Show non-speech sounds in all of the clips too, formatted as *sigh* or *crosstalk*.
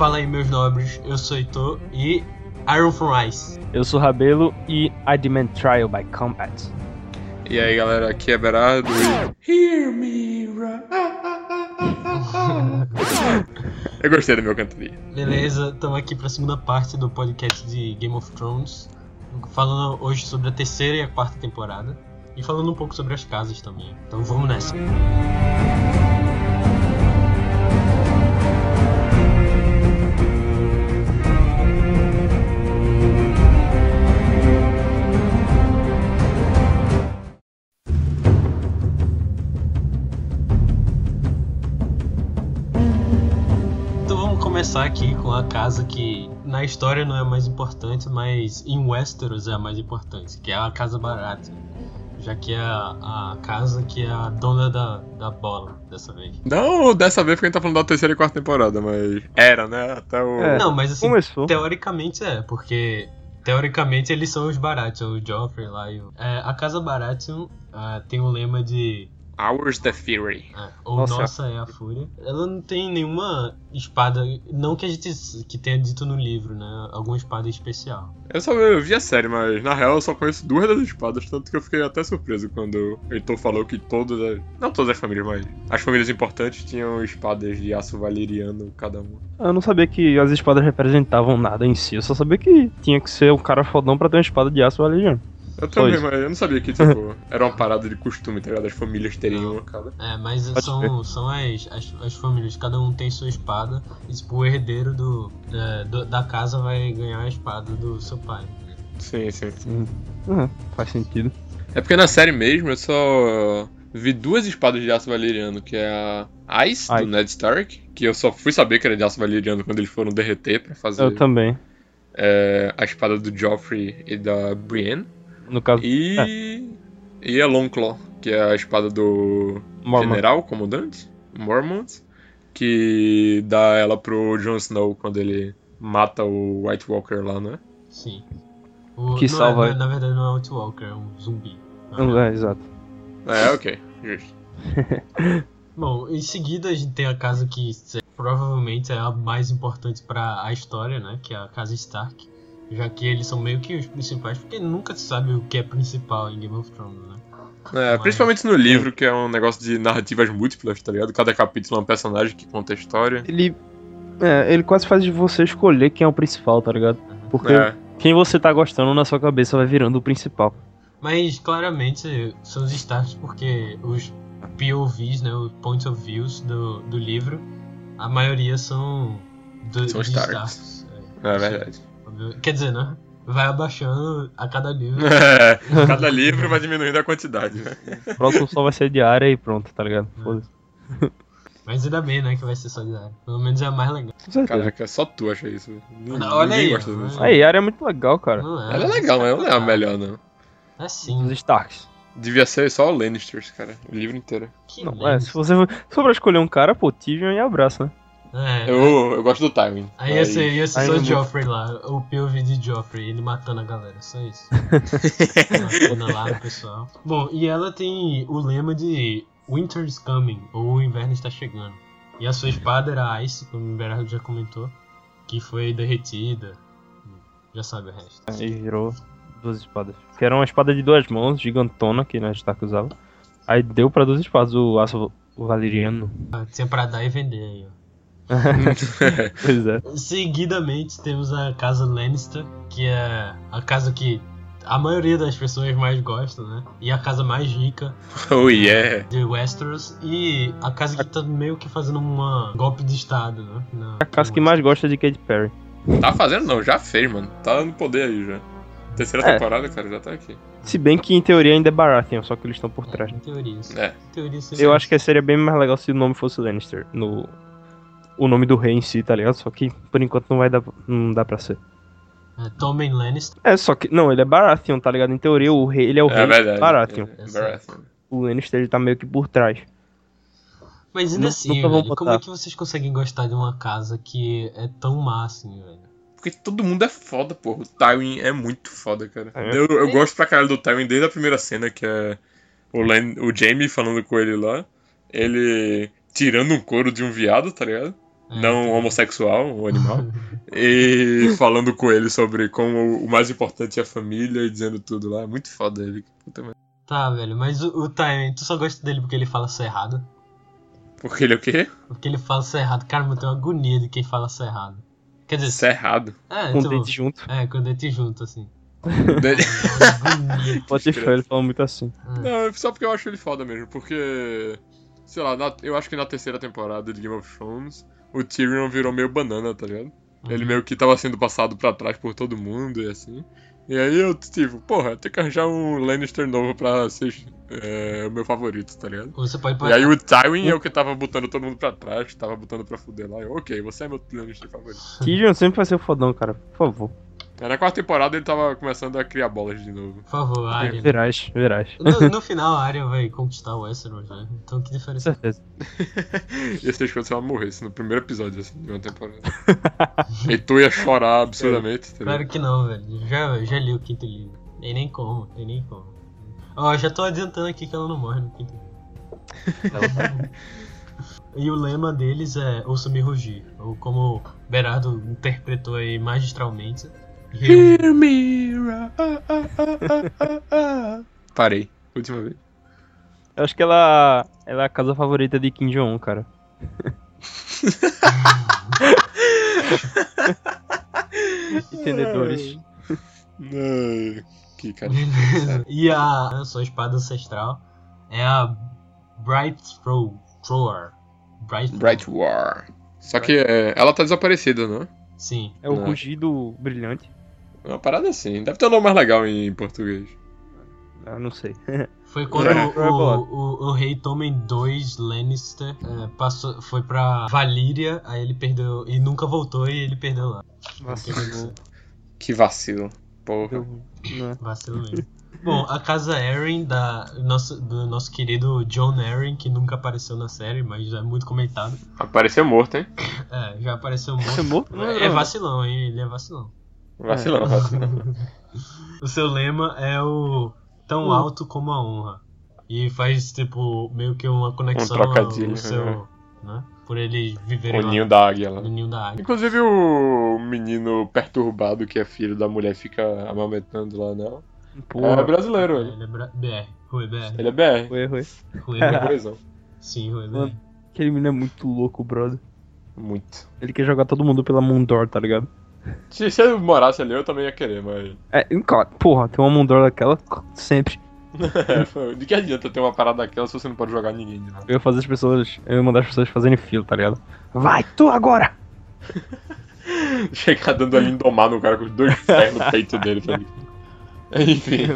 Fala aí, meus nobres, eu sou Heitor e Iron from Ice. Eu sou Rabelo e I demand trial by combat. E aí galera, aqui é Berardo e... Hear me, ra- *laughs* Eu gostei do meu cantoria. Beleza, estamos aqui para a segunda parte do podcast de Game of Thrones, falando hoje sobre a terceira e a quarta temporada e falando um pouco sobre as casas também. Então vamos nessa. Então começar aqui com a casa que na história não é a mais importante, mas em Westeros é a mais importante, que é a Casa Baratheon. Já que é a, a casa que é a dona da, da bola dessa vez. Não dessa vez porque a gente tá falando da terceira e quarta temporada, mas era, né? Até o... É. Não, mas assim, Começou. teoricamente é, porque teoricamente eles são os Baratheon, o Joffrey lá e o... É, a Casa Baratheon ah, tem o lema de Hours the Fury. É, ou Nossa. Nossa é a Fúria. Ela não tem nenhuma espada, não que a gente que tenha dito no livro, né? Alguma espada especial. Eu só eu vi a série, mas na real eu só conheço duas das espadas, tanto que eu fiquei até surpreso quando o Heitor falou que todas as... Não todas as famílias, mas as famílias importantes tinham espadas de aço valeriano cada uma. Eu não sabia que as espadas representavam nada em si. Eu só sabia que tinha que ser um cara fodão pra ter uma espada de aço valeriano. Eu também, mas eu não sabia que, tipo, *laughs* era uma parada de costume, tá ligado? As famílias terem uma cada. É, mas Pode são, são as, as, as famílias, cada um tem sua espada, e tipo, o herdeiro do, é, do- da casa vai ganhar a espada do seu pai. Sim, sim. Hum, uhum, faz sentido. É porque na série mesmo eu só vi duas espadas de aço valeriano, que é a Ice, Ice. do Ned Stark, que eu só fui saber que era de aço valeriano quando eles foram derreter pra fazer Eu também. é, a espada do Joffrey e da Brienne. No caso, E. E a Longclaw, que é a espada do Mormon. general, comandante, Mormont, que dá ela pro Jon Snow quando ele mata o White Walker lá, né? Sim. O, Que não salva- É, na verdade não é um Walker, é um zumbi. É, exato. É, ok, justo. *laughs* Bom, em seguida a gente tem a casa que provavelmente é a mais importante pra a história, né? Que é a casa Stark. Já que eles são meio que os principais, porque nunca se sabe o que é principal em Game of Thrones, né? É, Mas- principalmente no livro, que é um negócio de narrativas múltiplas, tá ligado? Cada capítulo é um personagem que conta a história. Ele. É, ele quase faz de você escolher quem é o principal, tá ligado? Porque É, quem você tá gostando na sua cabeça vai virando o principal. Mas claramente são os Starks porque os POVs, né? Os Point of Views do, do livro, a maioria são, do, São de Starks. É, é verdade. Quer dizer, né? Vai abaixando a cada livro. *laughs* É, cada livro vai diminuindo a quantidade, né? O próximo só vai ser de área e pronto, tá ligado? É. Foda-se. *laughs* Mas ainda bem, né? Que vai ser solidário. Pelo menos é a mais legal. Caraca, só tu acha isso. Ninguém, Olha ninguém aí, gosta. Aí, área é muito legal, cara. Não é, Ela é legal, mas ela não é a melhor, não. É Os sim. Starks. Devia ser só o Lannisters, cara. O livro inteiro. Que Não, é, se você se for pra escolher um cara, pô, Tyrion e abraço, né? É, Eu, eu gosto do timing. Aí ia ser, ia ser só o Joffrey lá, o POV de Joffrey, ele matando a galera, só isso. *laughs* matando lá o pessoal. Bom, e ela tem o lema de Winter's Coming, ou o inverno está chegando. E a sua espada era a Ice, como o Berardo já comentou, que foi derretida. Já sabe o resto. Aí virou duas espadas. Que era uma espada de duas mãos, gigantona, que na Stark usava. Aí deu pra duas espadas, o aço valeriano. Ah, Tinha pra dar e vender aí, ó. *laughs* Pois é. Seguidamente temos a casa Lannister, que é a casa que a maioria das pessoas mais gostam, né? E a casa mais rica *laughs* oh yeah. de Westeros e a casa que tá meio que fazendo um golpe de estado, né? Na- A casa que mais gosta de Katy Perry. Tá fazendo não, já fez, mano. Tá no poder aí já. Terceira É. temporada, cara, já tá aqui. Se bem que em teoria ainda é Baratheon, só que eles estão por trás. Em teoria, sim. É. Em teoria, seria Eu acho que seria bem mais legal se o nome fosse Lannister. No... O nome do rei em si, tá ligado? Só que por enquanto não vai dar, não dá pra ser. é, Tommen Lannister. É, só que. Não, ele é Baratheon, tá ligado? Em teoria, o rei, ele é o É rei verdade. Baratheon. É, Baratheon. O Lannister ele tá meio que por trás. Mas ainda assim, velho, como é que vocês conseguem gostar de uma casa que é tão má assim, velho? Porque todo mundo é foda, porra. O Tywin é muito foda, cara. É. Eu, eu gosto pra caralho do Tywin desde a primeira cena, que é o, Len, o Jamie falando com ele lá. Ele tirando um couro de um viado, tá ligado? É, não então- homossexual, um animal, *laughs* e falando com ele sobre como o mais importante é a família e dizendo tudo lá. Muito foda ele. Puta merda. Tá, velho, mas o, o Tywin, tu só gosta dele porque ele fala cerrado? Porque ele é o quê? Porque ele fala cerrado. Cara, eu tenho agonia de quem fala cerrado. Quer dizer, Cerrado. é, Com o tipo, dente junto. é, com o dente junto, assim. É. Pode ser, ele fala muito assim. Não, só porque eu acho ele foda mesmo. Porque, sei lá, na- eu acho que na terceira temporada de Game of Thrones, o Tyrion virou meio banana, tá ligado? Ele meio que tava sendo passado pra trás por todo mundo e assim. E aí eu, tipo, porra, tem que arranjar um Lannister novo pra ser é, o meu favorito, tá ligado? Você pode E aí o Tywin é o que tava botando todo mundo pra trás, tava botando pra fuder lá. Eu, ok, você é meu Lannister favorito. *laughs* Tyrion sempre vai ser o fodão, cara. Por favor. Na quarta temporada ele tava começando a criar bolas de novo. Por favor, Arya. Verás, verás. No, no final, a Arya vai conquistar o Westeros, né? Então que diferença? certeza. Ia ser quando se ela morresse no primeiro episódio, assim, de uma temporada. e tu ia chorar absurdamente, tá Claro que não, velho. Já, já li o quinto livro. Tem nem como, tem nem como. Ó, já tô adiantando aqui que ela não morre no quinto livro. *laughs* e o lema deles é Ouça-me rugir. Ou como Berardo interpretou aí magistralmente. Hear me, ah, ah, ah, ah, ah, ah. Parei. Última vez. Eu acho que ela, ela é a casa favorita de Kim Jong-un, cara. *laughs* Entendedores. Ai, que cara. E a, sua espada ancestral é a Bright Throw, Thrower. Bright, Bright War. Só que é, ela tá desaparecida, não é? Sim. É o Não. rugido brilhante. Uma parada assim. Deve ter um nome mais legal em português. Eu não sei. *laughs* Foi quando É, o, bolado. o, o rei Tommen II Lannister é, passou, foi pra Valíria, aí ele perdeu. E nunca voltou e ele perdeu lá. Deu, Que vacilo. Porra. deu ruim. Não é. Vacilo mesmo. Bom, a casa Arryn da nosso, do nosso querido John Arryn, que nunca apareceu na série, mas é muito comentado. Apareceu morto, hein? É, já apareceu é morto? Não, É não. vacilão, hein? Ele é vacilão. Vacilão, vacilão. *laughs* O seu lema é o tão Uh. alto como a honra. E faz, tipo, meio que uma conexão Um trocadilho, ao seu. Né? Por ele viver O ninho da águia lá. no ninho da águia. Inclusive o menino perturbado que é filho da mulher fica amamentando lá nela. É Porra. brasileiro ele. Ele é bra... BR. Rui BR. Ele é BR. Foi. Rui Ele é BR. coesão. Sim, Rui BR. Mano. Aquele menino é muito louco, brother. Muito. Ele quer jogar todo mundo pela Mundor, tá ligado? *laughs* Se, se eu morasse ali, eu também ia querer, mas. É, claro, porra, tem uma Mundor daquela sempre. *laughs* É, de que adianta ter uma parada daquela se você não pode jogar ninguém de lá? Eu ia fazer as pessoas. Eu ia mandar as pessoas fazerem fila, tá ligado? Vai, tu agora! *laughs* Chegar dando ali domar no cara com os dois pés no peito dele, tá ligado? Enfim.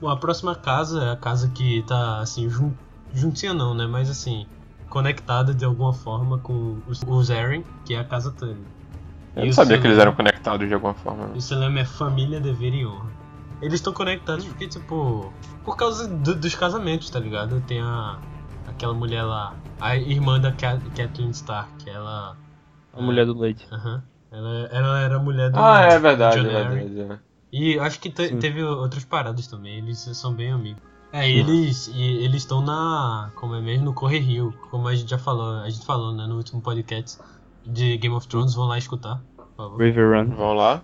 Bom, a próxima casa é a casa que tá, assim, jun... juntinha não, né? Mas, assim, conectada de alguma forma com os, Eren, que é a casa Tully. Eu E não sabia que eles eram conectados de alguma forma. E o seu lema é família, dever e honra. Eles estão conectados porque, tipo, por causa do- dos casamentos, tá ligado? Tem a. aquela mulher lá, a irmã da Cat, Kathleen Stark, ela. A mulher do leite. Aham. Ela, ela era a mulher do. Ah, é verdade, John é verdade. é. E acho que te- teve outras paradas também, eles são bem amigos. É, e eles eles estão na. Como é mesmo? No Corre Rio, como a gente já falou, a gente falou, né, no último podcast de Game of Thrones, vão lá escutar, por favor. River Run. Vamos lá.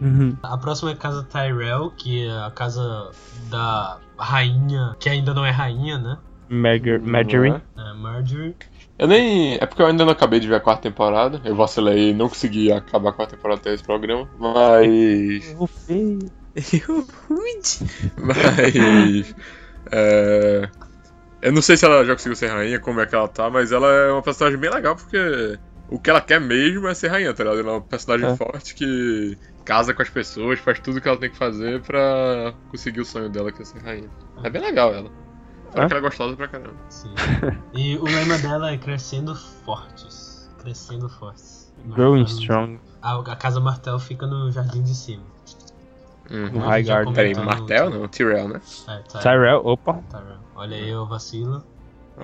Uhum. A próxima é a casa Tyrell, que é a casa da rainha, que ainda não é rainha, né? Marger- Marjorie. É? É Marjorie. Eu nem. É porque eu ainda não acabei de ver a quarta temporada. Eu vacilei e não consegui acabar a quarta temporada até esse programa. Mas. Eu feio. Mas. É. Eu não sei se ela já conseguiu ser rainha, como é que ela tá, mas ela é uma personagem bem legal porque o que ela quer mesmo é ser rainha, tá ligado? Ela é uma personagem É. forte que casa com as pessoas, faz tudo que ela tem que fazer pra conseguir o sonho dela, que é ser rainha. É bem legal ela. Fora É? que ela é gostosa pra caramba. Sim. E o lema dela é Crescendo Fortes. Crescendo Fortes. Growing Strong. A, a casa Martel fica no jardim de cima. Uhum. No High. Peraí, Martel não? Tyrell, né? É, Ty- Tyrell, opa. Tyrell. Olha aí o vacilo.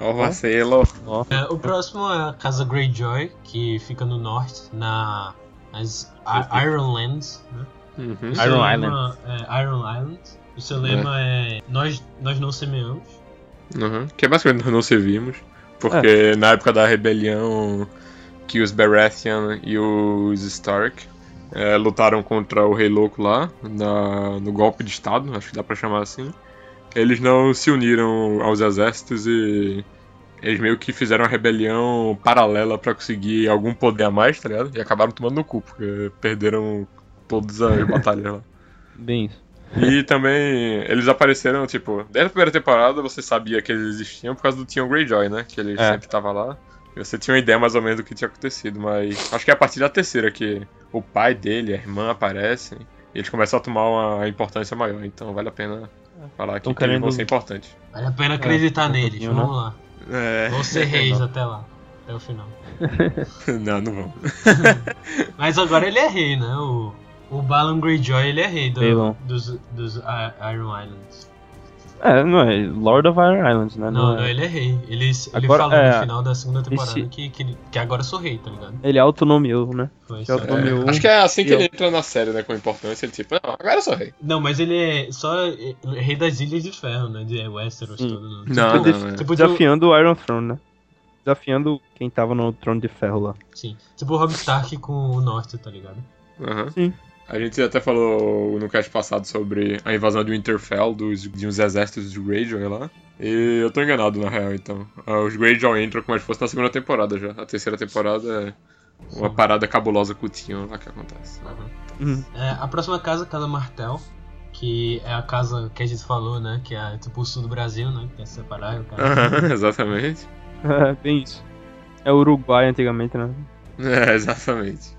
Ó, o vacilo. Ó. É, o próximo é a casa Greyjoy, que fica no norte, na nas I- Ironlands. Né? Uhum. O seu Iron lema É, Iron Island. O seu lema é, nós, nós não semeamos. Uhum. Que é basicamente nós não servimos. Porque na época da rebelião que os Baratheon e os Stark é, lutaram contra o Rei Louco lá, na, no golpe de Estado, acho que dá pra chamar assim. Eles não se uniram aos exércitos e eles meio que fizeram uma rebelião paralela pra conseguir algum poder a mais, tá ligado? E acabaram tomando no cu, porque perderam todas as *laughs* batalhas lá. Bem isso. E também eles apareceram, tipo, desde a primeira temporada você sabia que eles existiam por causa do Theon Greyjoy, né? Que ele É. sempre tava lá. Você tinha uma ideia mais ou menos do que tinha acontecido, mas acho que é a partir da terceira que o pai dele, a irmã aparecem e eles começam a tomar uma importância maior. Então vale a pena falar que eles vão querendo- ser importantes. Vale a pena acreditar um neles. pouquinho, Vamos lá. É. Vão ser reis até lá. Até o final. *laughs* não, não vão. *laughs* Mas agora ele é rei, né? O, o Balon Greyjoy ele é rei do- dos, dos I- Iron Islands. É, não é Lord of Iron Islands, né? Não, é- não, ele é rei. Ele, ele Agora, falou é, no final da segunda temporada esse- que, que, que agora eu sou rei, tá ligado? Ele autonomiou, né? Foi é. Acho que é assim que E ele eu- entra na série, né? Com importância, ele tipo, não, agora eu sou rei. Não, mas ele é só é, rei das Ilhas de Ferro, né? De Westeros Sim. todo. Não, tipo, não, é. tipo de- Desafiando o Iron Throne, né? Desafiando quem tava no trono de ferro lá. Sim. Tipo o Rob Stark com o Norte, tá ligado? Aham. Sim. A gente até falou no cast passado sobre a invasão de Winterfell, dos, de uns exércitos de Greyjoy lá. E eu tô enganado, na real, então. Ah, Os Greyjoy entram como se fosse na segunda temporada já. A terceira temporada é uma parada cabulosa com o Tion lá que acontece. Uhum. É, a próxima casa, a Casa Martel, que é a casa que a gente falou, né? Que é tipo o sul do Brasil, né? Que é separar o cara. Aham, *laughs* exatamente. *laughs* É, bem isso. É o Uruguai antigamente, né? *laughs* É, exatamente.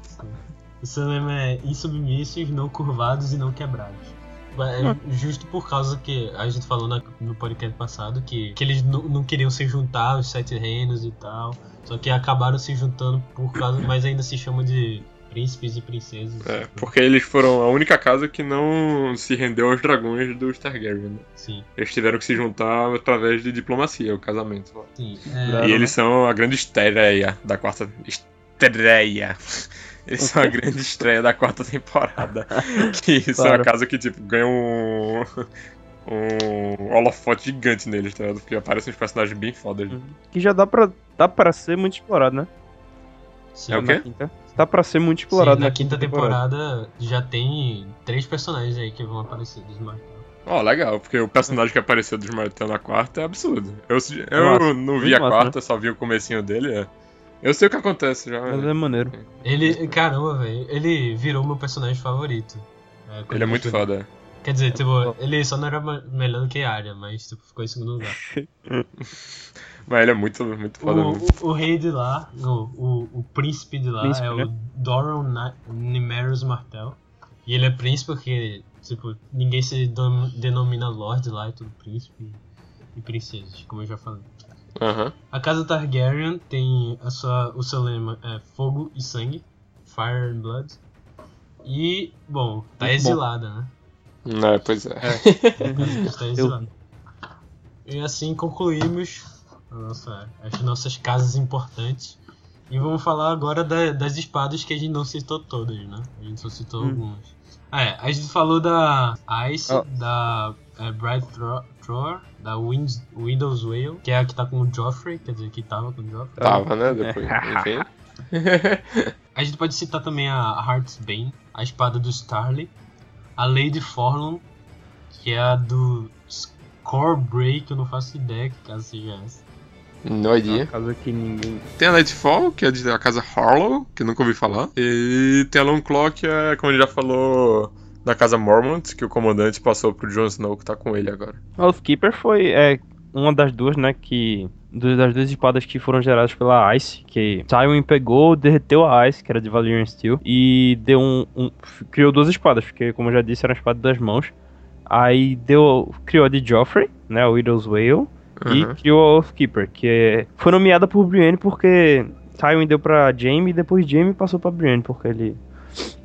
O seu lema é insubmissos, não curvados e não quebrados. É justo por causa que a gente falou na- no podcast passado que, que eles não, queriam se juntar aos sete reinos e tal. Só que acabaram se juntando por causa. Mas ainda se chamam de príncipes e princesas. É, porque eles foram a única casa que não se rendeu aos dragões dos Targaryen. né? Sim, Eles tiveram que se juntar através de diplomacia, o casamento sim. É, E eles são a grande estreia da quarta. Estreia! Eles são a grande estreia da quarta temporada. *laughs* Que são a Claro. casa que, tipo, ganha um. Um holofote gigante neles, tá ligado? Porque aparecem uns personagens bem fodas. Que já dá pra, dá pra ser muito explorado, né? sim. É o Na quê? quinta. Dá pra ser muito Sim, explorado na quinta temporada já tem três personagens aí que vão aparecer dos Martel. Ó, legal, porque o personagem que apareceu dos Martel na quarta é absurdo. Eu, eu massa, não vi a massa, quarta, só vi o comecinho dele. é. Eu sei o que acontece já. Mas é maneiro. Ele, caramba, velho, ele virou meu personagem favorito. É, Ele é muito foda. Quer dizer, tipo, ele só não era melhor do que a área, mas tipo, ficou em segundo lugar. *laughs* Mas ele é muito, muito O, foda mesmo. o, o rei de lá, o, o, o príncipe de lá Príncipe, é né? o Doron Na- Nimerus Martel. E ele é príncipe porque, tipo, ninguém se denomina Lord lá, é tudo príncipe e princesas, como eu já falei. Aham. A casa Targaryen tem a sua, o seu lema é fogo e sangue, fire and blood. E, bom, tá Muito bom. exilada, né? É, pois é. *laughs* Está exilada. E assim concluímos a nossa- as nossas casas importantes. E vamos falar agora da- das espadas que a gente não citou todas, né? A gente só citou Hum. algumas. Ah, é, a gente falou da Ice, Ah. da é, Bright Da Wind, Widow's Whale, que é a que tá com o Joffrey, quer dizer, que tava com o Joffrey. Tava, né? *laughs* Depois, enfim. A gente pode citar também a Heartsbane, a espada do Starly, a Lady Forlorn, que é a do Scorebreak, eu não faço ideia que casa seja essa. No Uma idea. casa que ninguém. Tem a Nightfall, que é da casa Harlow, que eu nunca ouvi falar. E tem a Longclaw, que é, como ele já falou, da casa Mormont, que o comandante passou pro Jon Snow, que tá com ele agora. Oathkeeper foi é, uma das duas, né? Que. Das duas espadas que foram geradas pela Ice, que Tywin pegou, derreteu a Ice, que era de Valyrian Steel, e deu um, um- criou duas espadas, porque como eu já disse, era uma espada das mãos. Aí deu, criou a de Joffrey, né, o Widow's Whale, e Uhum. criou a Oathkeeper, que foi nomeada por Brienne porque Tywin deu pra Jaime e depois Jaime passou pra Brienne, porque ele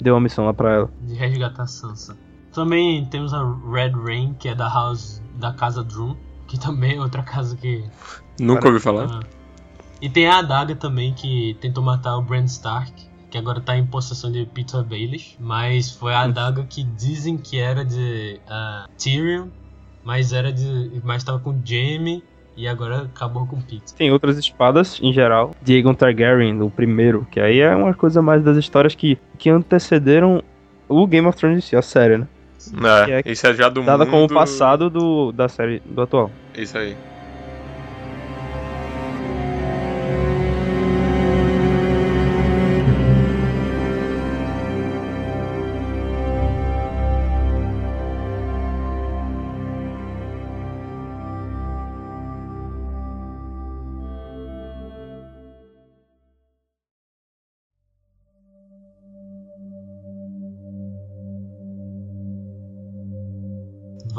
deu uma missão lá pra ela. De resgatar Sansa. Também temos a Red Rain, que é da House da casa Drum, que também é outra casa que. Nunca ouvi falar. Ah. E tem a adaga também que tentou matar o Bran Stark, que agora tá em possessão de Peter Baelish, mas foi a adaga que dizem que era de ah, Tyrion, mas era de, mas tava com Jaime E agora acabou com Pete. Tem outras espadas, em geral. Diego Targaryen, o primeiro, que aí é uma coisa mais das histórias que, que antecederam o Game of Thrones em si, a série, né? É, isso é já do Dada mundo... como o passado do, da série do atual. Isso aí.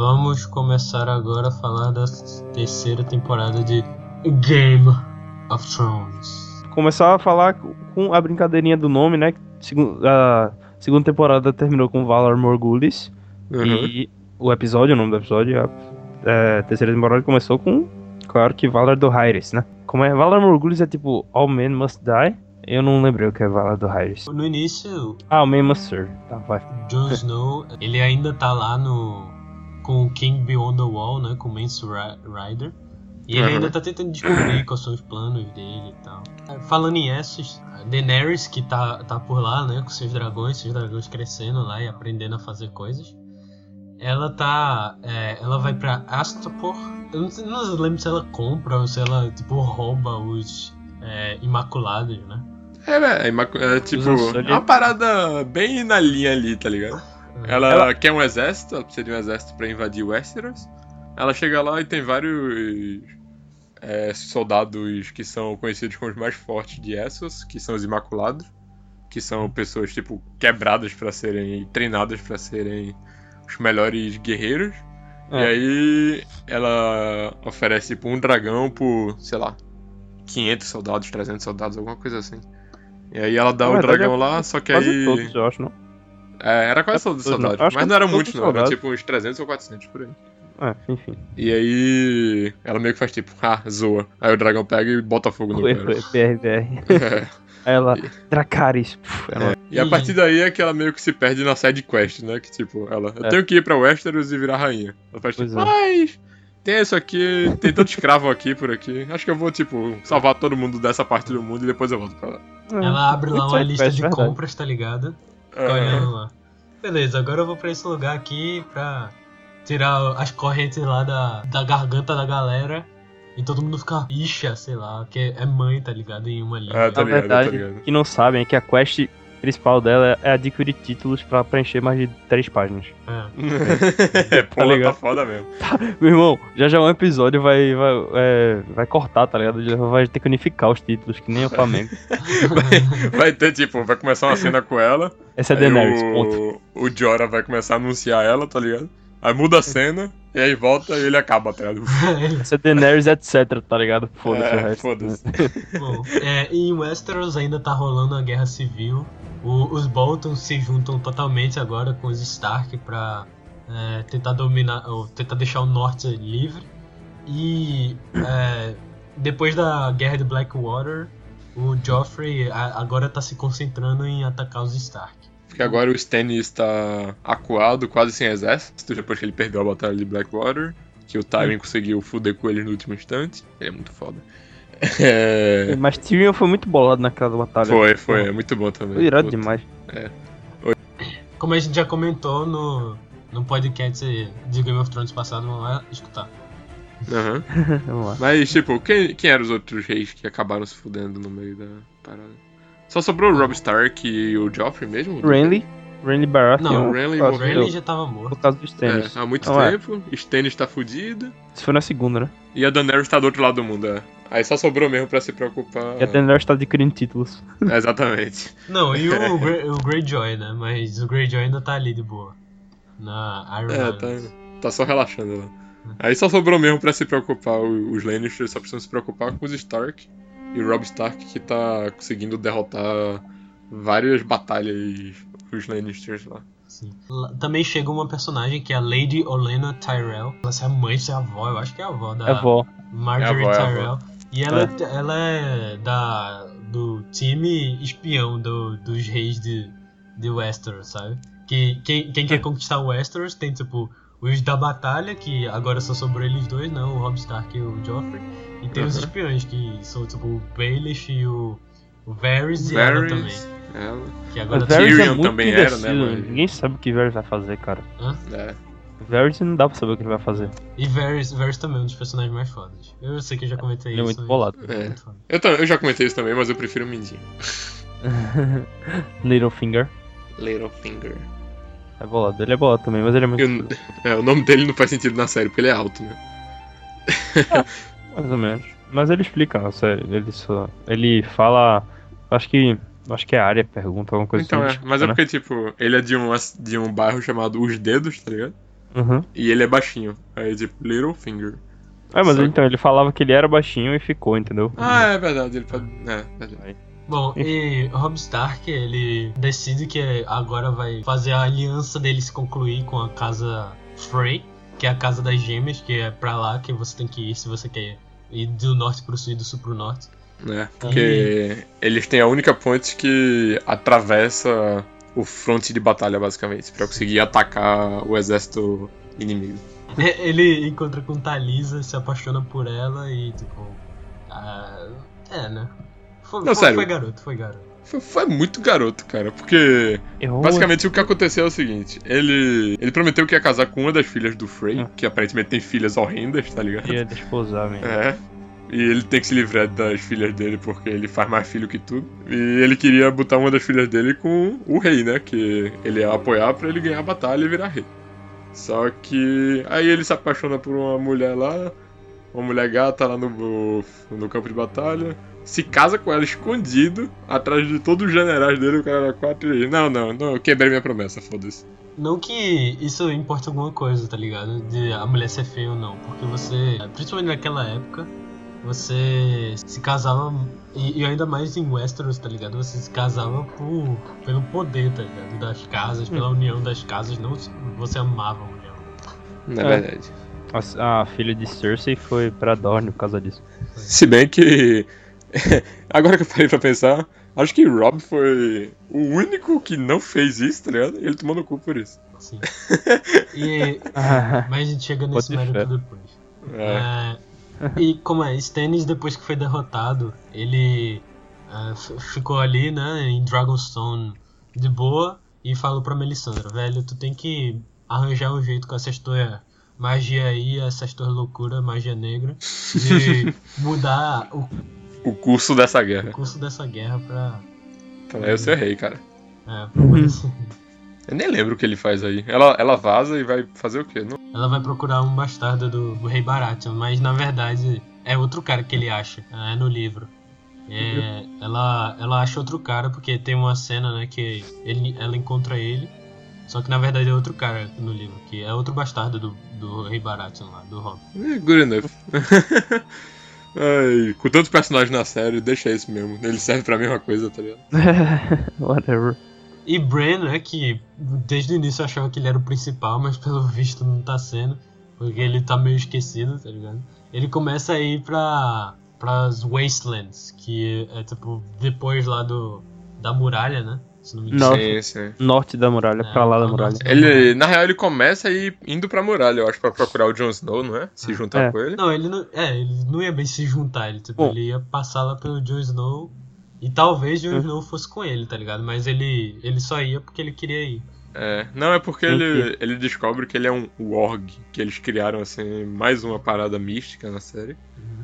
Vamos começar agora a falar da terceira temporada de Game of Thrones. Começar a falar com a brincadeirinha do nome, né? A segunda temporada terminou com Valar Morghulis. Uhum. E o episódio, o nome do episódio, a é, terceira temporada começou com, claro que Valar Dohaeris, né? Como é? Valar Morghulis é tipo All Men Must Die? Eu não lembrei o que é Valar Dohaeris. No início, Ah, All Men Must Serve. Tá, vai. Jon Snow, ele ainda tá lá no com o King Beyond the Wall, né, com o Mance Ri- Rider. E ele Uhum. ainda tá tentando descobrir quais são os planos dele e tal. Falando em Essos, a Daenerys que tá, tá por lá, né, com seus dragões, seus dragões crescendo lá e aprendendo a fazer coisas. Ela tá. é, ela vai pra Astapor. Eu não, sei- não lembro se ela compra ou se ela, tipo, rouba os é, Imaculados, né? É, é, é, é tipo, é uma parada bem na linha ali, tá ligado? Ela, Ela- quer um exército, ela precisa de um exército pra invadir Westeros. Ela chega lá e tem vários é, soldados que são conhecidos como os mais fortes de Essos, que são os Imaculados, que são pessoas tipo quebradas pra serem treinadas pra serem os melhores guerreiros. E É. aí ela oferece tipo um dragão por, sei lá, 500 soldados, 300 soldados, alguma coisa assim. E aí ela dá o verdade, dragão é lá, só que Quase aí todos, eu acho, não? É, era quase É soldados. Acho Mas não muitos, os não. Era tipo uns 300 ou 400 por aí. É, enfim. E aí. Ela meio que faz tipo, ah, zoa. Aí o dragão pega e bota fogo no cara. foi, BRBR. É. *laughs* Aí ela, Dracarys. Puf, ela- E a partir daí é que ela meio que se perde na side quest, né? Que tipo, ela. Eu É. tenho que ir pra Westeros e virar rainha. Ela faz tipo, é. mas. Tem isso aqui, tem tanto escravo aqui por aqui. Acho que eu vou, tipo, salvar todo mundo dessa parte do mundo e depois eu volto pra lá. Ela abre lá Muito uma lista de compras, tá ligado? Fica olhando lá. Beleza, agora eu vou pra esse lugar aqui pra tirar as correntes lá da, da garganta da galera. E todo mundo fica ixa, sei lá, que é mãe, tá ligado? Em uma linha. É, tá Na ligado, tá verdade, ligado. que não sabem é que a quest principal dela é adquirir títulos pra preencher mais de três páginas. É. é, *laughs* pô, tá, ligado? foda mesmo. Meu irmão, já já um episódio vai, vai, é, vai cortar, tá ligado? Já vai ter que unificar os títulos, que nem o Flamengo. *laughs* Vai ter, tipo, vai começar uma cena com ela. Essa é Daenerys, ponto. o, o Jorah vai começar a anunciar ela, tá ligado? Aí muda a cena, e aí volta e ele acaba, tá ligado? *laughs* Essa é Daenerys, etc, tá ligado? Foda-se o É, resto. foda-se. *laughs* Bom, é, em Westeros ainda tá rolando a guerra civil. O- os Boltons se juntam totalmente agora com os Stark pra é, tentar dominar, ou tentar deixar o norte livre. E é, depois da guerra de Blackwater, o Joffrey a- agora tá se concentrando em atacar os Stark. Porque agora o Stannis está acuado, quase sem exército, depois que ele perdeu a batalha de Blackwater. Que o Tywin conseguiu fuder com ele no último instante. Ele é muito foda. É... Mas Tyrion foi muito bolado naquela batalha. Foi, foi, é muito bom também. Foi irado Puta. demais. Como a gente já comentou no, no podcast de Game of Thrones passado, vamos lá escutar. Aham. *laughs* Vamos lá. Mas, tipo, quem, quem eram os outros reis que acabaram se fudendo no meio da parada? Só sobrou o Robb Stark e o Joffrey mesmo? Renly, Renly Baratheon. Não, o Renly morreu. Do- já tava morto. Por causa dos É, tênis. há muito Não é? tempo, Stannis tá fudido. Isso foi na segunda, né? E a Daenerys tá do outro lado do mundo, é. Aí só sobrou mesmo pra se preocupar. E a Daenerys tá adquirindo títulos. É, *laughs* exatamente. Não, e o, *laughs* Grey- o Greyjoy, né? Mas o Greyjoy ainda tá ali de boa. Na Iron É, Man. tá, tá só relaxando lá. Aí só sobrou mesmo pra se preocupar os Lannisters, só precisam se preocupar com os Stark. E o Robb Stark que tá conseguindo derrotar várias batalhas os Lannisters lá. Sim. Lá- Também chega uma personagem que é a Lady Olenna Tyrell. Ela é a mãe, se é a avó, eu acho que é a avó da É vó. Marjorie É avó, é a Tyrell. E ela é. ela é da, do time espião do, dos reis de, de Westeros, sabe? Que quem, quem quer conquistar o Westeros tem, tipo, os da batalha, que agora só sobrou eles dois, né? O Robb Stark e o Joffrey. E tem os Uhum. espiões, que são, tipo, o Baelish e o, o Varys e ela também. Varys, ela. Que agora O. Varys é Tyrion muito também era, né, indeciso, mas- Ninguém sabe o que o Varys vai fazer, cara. É. O Varys não dá pra saber o que ele vai fazer. E Varys, Varys também é um dos personagens mais fodas. Eu sei que eu já comentei Ele é isso. muito mas bolado. é É. muito. Eu, eu já comentei isso também, mas eu prefiro o Mindinho. *laughs* Littlefinger. Littlefinger. É bolado. Ele é bolado também, mas ele é muito. Eu- *laughs* é, o nome dele não faz sentido na série, porque ele é alto, né? Mais ou menos. Mas ele explica na série. Ele só. Ele fala. Acho que. Acho que é a área pergunta, alguma coisa Então assim. é, mas é né? porque, tipo, ele é de um, de um bairro chamado Os Dedos, tá ligado? Uhum. E ele é baixinho. Aí, tipo, Littlefinger. É, mas Só- então, ele falava que ele era baixinho e ficou, entendeu? Ah, é verdade, ele pode. É, verdade. Bom, e Robb Stark, ele decide que agora vai fazer a aliança dele se concluir com a casa Frey, que é a casa das gêmeas, que é pra lá que você tem que ir se você quer ir do norte pro sul e do sul pro norte. né? Porque eles têm a única ponte que atravessa o fronte de batalha, basicamente, pra conseguir atacar o exército inimigo. Ele encontra com Talisa, se apaixona por ela e tipo. ah, é, né? Foi, Não, foi, sério. foi garoto, foi garoto. Foi, foi muito garoto, cara, porque Eu... basicamente o que aconteceu é o seguinte: ele, ele prometeu que ia casar com uma das filhas do Frey, Hum. que aparentemente tem filhas horrendas, tá ligado? ia desposar mesmo. É. E ele tem que se livrar das filhas dele porque ele faz mais filho que tudo. E ele queria botar uma das filhas dele com o rei, né? Que ele ia apoiar pra ele ganhar a batalha e virar rei. Só que aí ele se apaixona por uma mulher lá, uma mulher gata lá no, no campo de batalha. Se casa com ela escondido, atrás de todos os generais dele, o cara era quatro e. Não, não, não, eu quebrei minha promessa, foda-se. Não que isso importe alguma coisa, tá ligado? De a mulher ser feia ou não. Porque você, principalmente naquela época, você se casava, e, e ainda mais em Westeros, tá ligado? Você se casava por, pelo poder, tá ligado? Das casas, pela união das casas, não você amava a mulher. Na É. verdade. A, a filha de Cersei foi pra Dorne por causa disso. Se bem que. *laughs* Agora que eu parei pra pensar, acho que Rob foi o único que não fez isso, tá ligado? E ele tomou no cu por isso. Assim. *laughs* E, *laughs* mas a gente chega nesse fé. mérito depois. É. É, e como é, Stannis depois que foi derrotado, ele é, ficou ali, né, em Dragonstone de boa e falou pra Melisandre, velho, tu tem que arranjar um jeito com essa tua magia aí, essa tua loucura, magia negra, de mudar o O curso dessa guerra. curso dessa guerra pra, Então aí eu ser rei, cara. é, pra poder ser- Eu nem lembro o que ele faz aí. Ela, ela vaza e vai fazer o quê? Não... Ela vai procurar um bastardo do, do rei Baratheon, mas na verdade é outro cara que ele acha, é no livro. É, ela, ela acha outro cara porque tem uma cena, né, que ele, ela encontra ele, só que na verdade é outro cara no livro, que é outro bastardo do, do rei Baratheon lá, do Rob. É, good enough. *laughs* Ai, com tantos personagens na série, deixa esse mesmo. Ele serve pra mesma coisa, tá ligado? *laughs* Whatever. E Bran, né, que desde o início eu achava que ele era o principal, mas pelo *laughs* visto não tá sendo, porque ele tá meio esquecido, tá ligado? Ele começa a ir pra, pras Wastelands, que é tipo depois lá do da muralha, né? Se não me engano. Não. Sim, sim. Norte da muralha, É, pra lá da muralha. norte Ele, na real, ele começa aí indo pra muralha, eu acho, pra procurar o Jon Snow, não é? Se É. juntar É. com ele. Não, ele não, é, ele não ia bem se juntar, ele, tipo, Bom. ele ia passar lá pelo Jon Snow e talvez Jon Hum. Snow fosse com ele, tá ligado? Mas ele, ele só ia porque ele queria ir. É, não, é porque ele, ele descobre que ele é um warg, que eles criaram, assim, mais uma parada mística na série.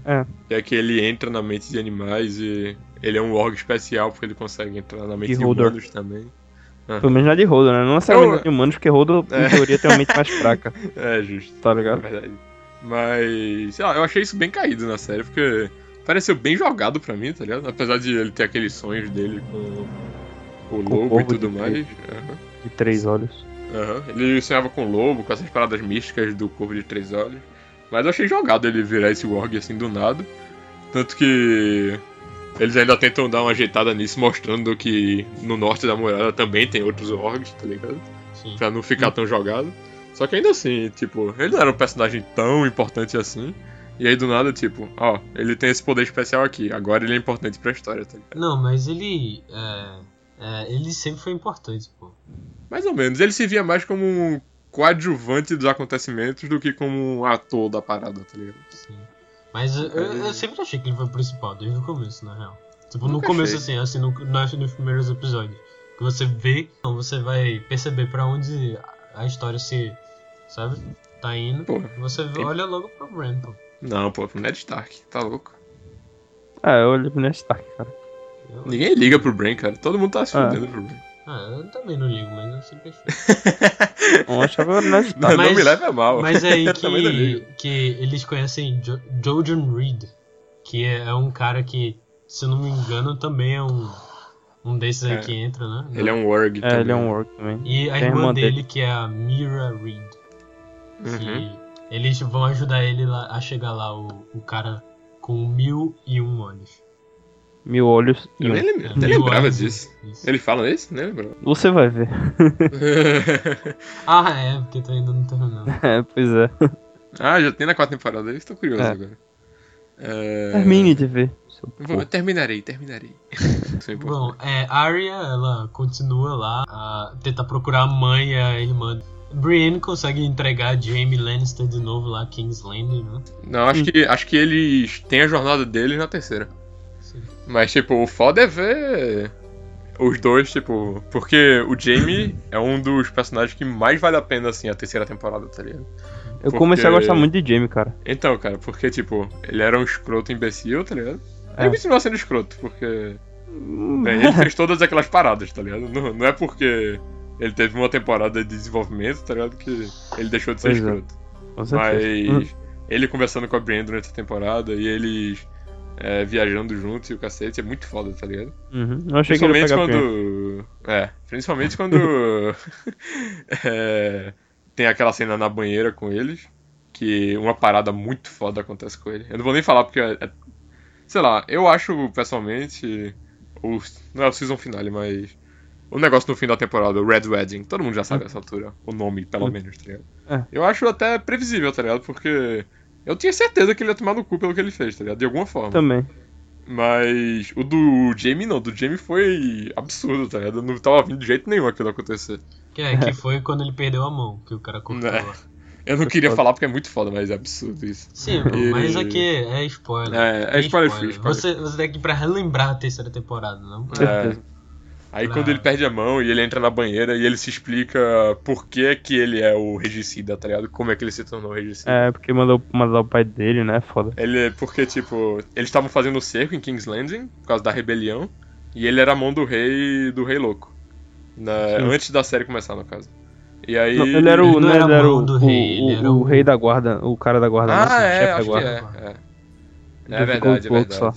É. Que é que ele entra na mente de animais e ele é um warg especial porque ele consegue entrar na mente E de humanos também. Pelo menos na de Rodo, né? Não necessariamente na de humanos, porque Rodo, É. em teoria, tem uma mente mais *laughs* fraca, É, justo. tá É ligado? verdade. Mas, sei lá, eu achei isso bem caído na série, porque pareceu bem jogado pra mim, tá ligado? Apesar de ele ter aqueles sonhos dele com o Com o lobo e corvo tudo de mais. três. aham. De três olhos. Aham. Ele sonhava com o lobo, com essas paradas místicas do corvo de três olhos. Mas eu achei jogado ele virar esse warg assim do nada. Tanto que eles ainda tentam dar uma ajeitada nisso, mostrando que no norte da muralha também tem outros wargs, tá ligado? Sim. Pra não ficar tão jogado. Só que ainda assim, tipo, ele não era um personagem tão importante assim. E aí do nada, tipo, ó, ele tem esse poder especial aqui, agora ele é importante pra história, tá ligado? Não, mas ele. É, é, ele sempre foi importante, pô. Mais ou menos. Ele se via mais como um coadjuvante dos acontecimentos do que como um ator da parada, tá ligado? Mas eu, eu- sempre achei que ele foi o principal, desde o começo, na real. Tipo, no Nunca começo, achei. assim, assim, no, nos, nos primeiros episódios. Que você vê, então você vai perceber pra onde a história se, sabe, tá indo. Pô. Você olha logo pro Bran, pô. Não, pô, pro Ned Stark, tá louco? É, eu olhei pro Ned Stark, cara. Eu- Ninguém liga pro Brain, cara. Todo mundo tá se Ah. fudendo pro Brain. Ah, eu também não ligo, mas eu sempre achei. *laughs* Eu achava o Ned Não, não Mas- me leve a mal. Mas é aí *laughs* também não que, que eles conhecem jo Jojen Reed, que é, é um cara que, se eu não me engano, também é um, um desses aí É. que entra, né? Ele é um Warg É, ele é um orc também. E a Tem irmã irmã dele, dele. que é a Mira Reed. Uhum. Eles vão ajudar ele lá, a chegar lá, o, o cara com mil e um olhos. Mil olhos e Eu um. nem, lem- nem lembrava olhos, disso. isso. Ele fala isso? Nem lembrava. *laughs* Você vai ver. *laughs* Ah, é, porque tu ainda não terminou. *laughs* É, pois é. ah, já tem na quarta temporada. Eu estou curioso É. agora. É... Termine de ver. Vou- terminarei, terminarei. Isso é importante. Bom, é, a Arya, ela continua lá a tentar procurar a mãe e a irmã. Brienne consegue entregar Jaime Lannister de novo lá, King's Landing, né? Não, acho que, acho que eles têm a jornada deles na terceira. Sim. Mas, tipo, o foda é ver os dois, tipo. Porque o Jamie é um dos personagens que mais vale a pena, assim, a terceira temporada, tá ligado? Eu comecei a gostar muito de Jamie, cara. Então, cara, porque, tipo, ele era um escroto imbecil, tá ligado? É. Ele continua sendo escroto, porque. bem, ele fez todas aquelas paradas, tá ligado? Não, não é porque ele teve uma temporada de desenvolvimento, tá ligado? Que ele deixou de ser Pois é. escroto. Certeza. Mas ele conversando com a Brienne durante a temporada e eles é, viajando juntos e o cacete é muito foda, tá ligado? Uhum. Eu achei que Principalmente Brienne. quando. É, principalmente quando. *laughs* *laughs* é, tem aquela cena na banheira com eles. Que uma parada muito foda acontece com ele. Eu não vou nem falar porque. É, é- sei lá, eu acho pessoalmente. O, não é o season finale, mas. O negócio no fim da temporada, o Red Wedding, todo mundo já sabe essa altura. O nome, pelo Hum. menos, tá ligado? É. Eu acho até previsível, tá ligado? Porque. Eu tinha certeza que ele ia tomar no cu pelo que ele fez, tá ligado? De alguma forma. Também. Mas o do Jamie não, do Jamie foi absurdo, tá ligado? Eu não tava vindo de jeito nenhum aquilo acontecer. Que, é, que foi quando ele perdeu a mão, que o cara cortou lá. Eu não queria falar porque é muito foda, mas é absurdo isso. Sim, E- mas aqui é spoiler. É, é Tem spoiler free, spoiler Você, você tá aqui pra relembrar a terceira temporada, não pra... Aí Pra- quando ele perde a mão e ele entra na banheira e ele se explica por que é que ele é o regicida, tá ligado? Como é que ele se tornou regicida. É, porque mandou mandar o pai dele, né? Foda. Ele, porque, tipo, eles estavam fazendo o cerco em King's Landing por causa da rebelião. E ele era a mão do rei do rei louco. Na- antes da série começar, no caso. E aí. Não, ele era o, ele não não, era era mão o, rei, o- ele era o o- rei da guarda, o cara da guarda, nossa, Ah, o é, chefe da guarda. é. É, é verdade, é verdade. só.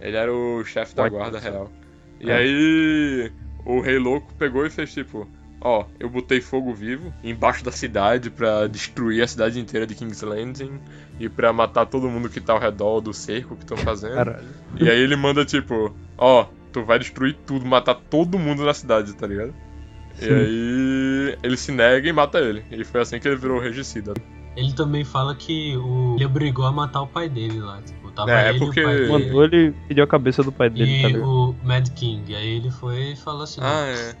Ele era o chefe da guarda Lotus. real. E É. aí o rei louco pegou e fez tipo, ó, eu botei fogo vivo embaixo da cidade pra destruir a cidade inteira de King's Landing e pra matar todo mundo que tá ao redor do cerco que estão fazendo. Caralho. E aí ele manda tipo, ó, tu vai destruir tudo, matar todo mundo na cidade, tá ligado? E Sim. aí ele se nega e mata ele. E foi assim que ele virou regicida. Ele também fala que o... ele obrigou a matar o pai dele lá. Tipo, tava É, ele porque- e o pai dele. Mandou ele pedir a cabeça do pai dele, tá E ligado? o Mad King. Aí ele foi e falou assim: Ah, é.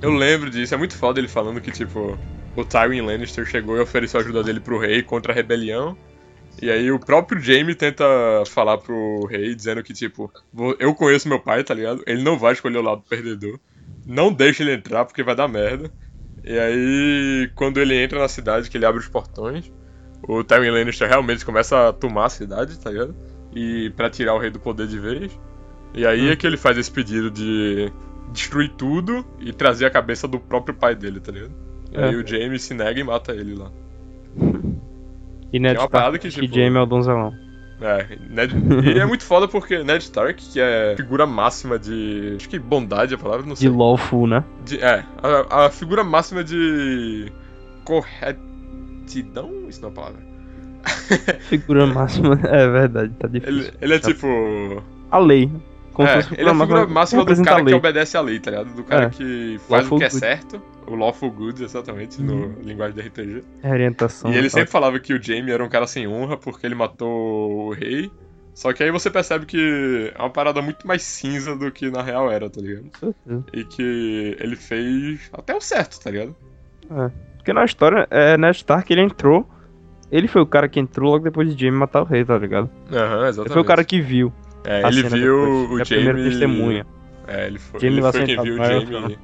Eu lembro disso, é muito foda ele falando que, tipo, o Tywin Lannister chegou e ofereceu ajuda dele pro rei contra a rebelião. E aí o próprio Jaime tenta falar pro rei, dizendo que, tipo, "Vou- eu conheço meu pai, tá ligado? Ele não vai escolher o lado perdedor. Não deixa ele entrar porque vai dar merda. E aí, quando ele entra na cidade, que ele abre os portões, o Tywin Lannister realmente começa a tomar a cidade, tá ligado? E pra tirar o rei do poder de vez. E aí Hum. é que ele faz esse pedido de destruir tudo e trazer a cabeça do próprio pai dele, tá ligado? E É. aí o Jaime se nega e mata ele lá. E Ned é uma Stark, que, que tipo- Jaime é o donzelão. É, Ned... e é muito foda porque Ned Stark, que é figura máxima de. Acho que bondade é a palavra, não De sei. lawful, né? De- é, a, a figura máxima de. corretidão? Isso não é uma palavra. *laughs* Figura máxima. É verdade, tá difícil. Ele, ele é Tá- tipo. A lei. Como É, ele é a figura máxima do cara a que obedece à lei, tá ligado? Do cara É. que faz Lawful o que é good. certo. O Lawful Good, exatamente, no Uhum. linguagem de RPG. Orientação. E ele tal. sempre falava que o Jaime era um cara sem honra porque ele matou o rei, Só que aí você percebe que é uma parada muito mais cinza do que na real era, tá ligado? E que ele fez até o certo, tá ligado? É. Porque na história, é, Ned Stark ele entrou. Ele foi o cara que entrou logo depois de Jaime matar o rei, tá ligado? Aham, Ele exatamente. foi o cara que viu. É, a ele cena viu depois. o É a primeira testemunha. É, ele foi, Jaime ele foi quem sentado viu o Jaime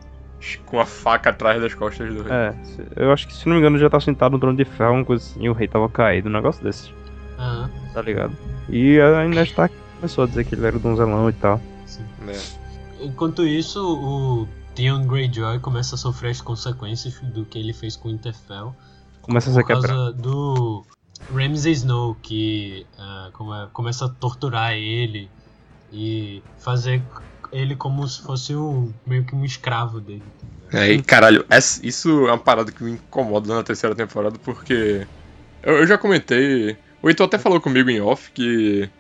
com a faca atrás das costas do rei. É, eu acho que se não me engano já tá sentado no trono de ferro, uma coisa assim, e o rei tava caído, um negócio desse, Aham, tá ligado? E Ned Stark começou a dizer que ele era o donzelão e tal. sim. né? Enquanto isso, o Theon Greyjoy começa a sofrer as consequências do que ele fez com o Winterfell. Começa a por causa quebrado. do Ramsay Snow, que é, começa a torturar ele e fazer ele como se fosse um, meio que um escravo dele. É, e caralho, essa- isso é uma parada que me incomoda na terceira temporada, porque eu, eu já comentei. O Heitor até falou comigo em off que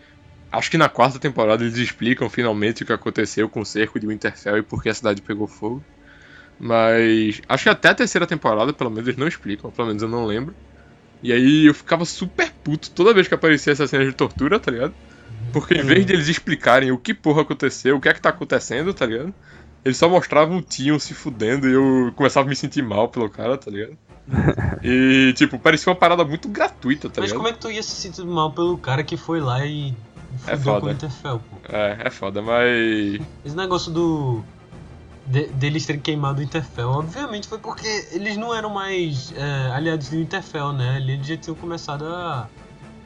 acho que na quarta temporada eles explicam finalmente o que aconteceu com o cerco de Winterfell e por que a cidade pegou fogo. Mas acho que até a terceira temporada, pelo menos, eles não explicam, pelo menos eu não lembro. E aí eu ficava super puto toda vez que aparecia essa cena de tortura, tá ligado? Porque em vez de eles explicarem o que porra aconteceu, o que é que tá acontecendo, tá ligado? Eles só mostravam o Tion se fudendo e eu começava a me sentir mal pelo cara, tá ligado? *laughs* E, tipo, parecia uma parada muito gratuita, tá Mas ligado? como é que tu ia se sentir mal pelo cara que foi lá e É foda. o Winterfell, pô? É, é foda, mas. Esse negócio do. De- deles terem queimado o Interfell, obviamente foi porque eles não eram mais é, aliados do Interfell, né? Eles já tinham começado a,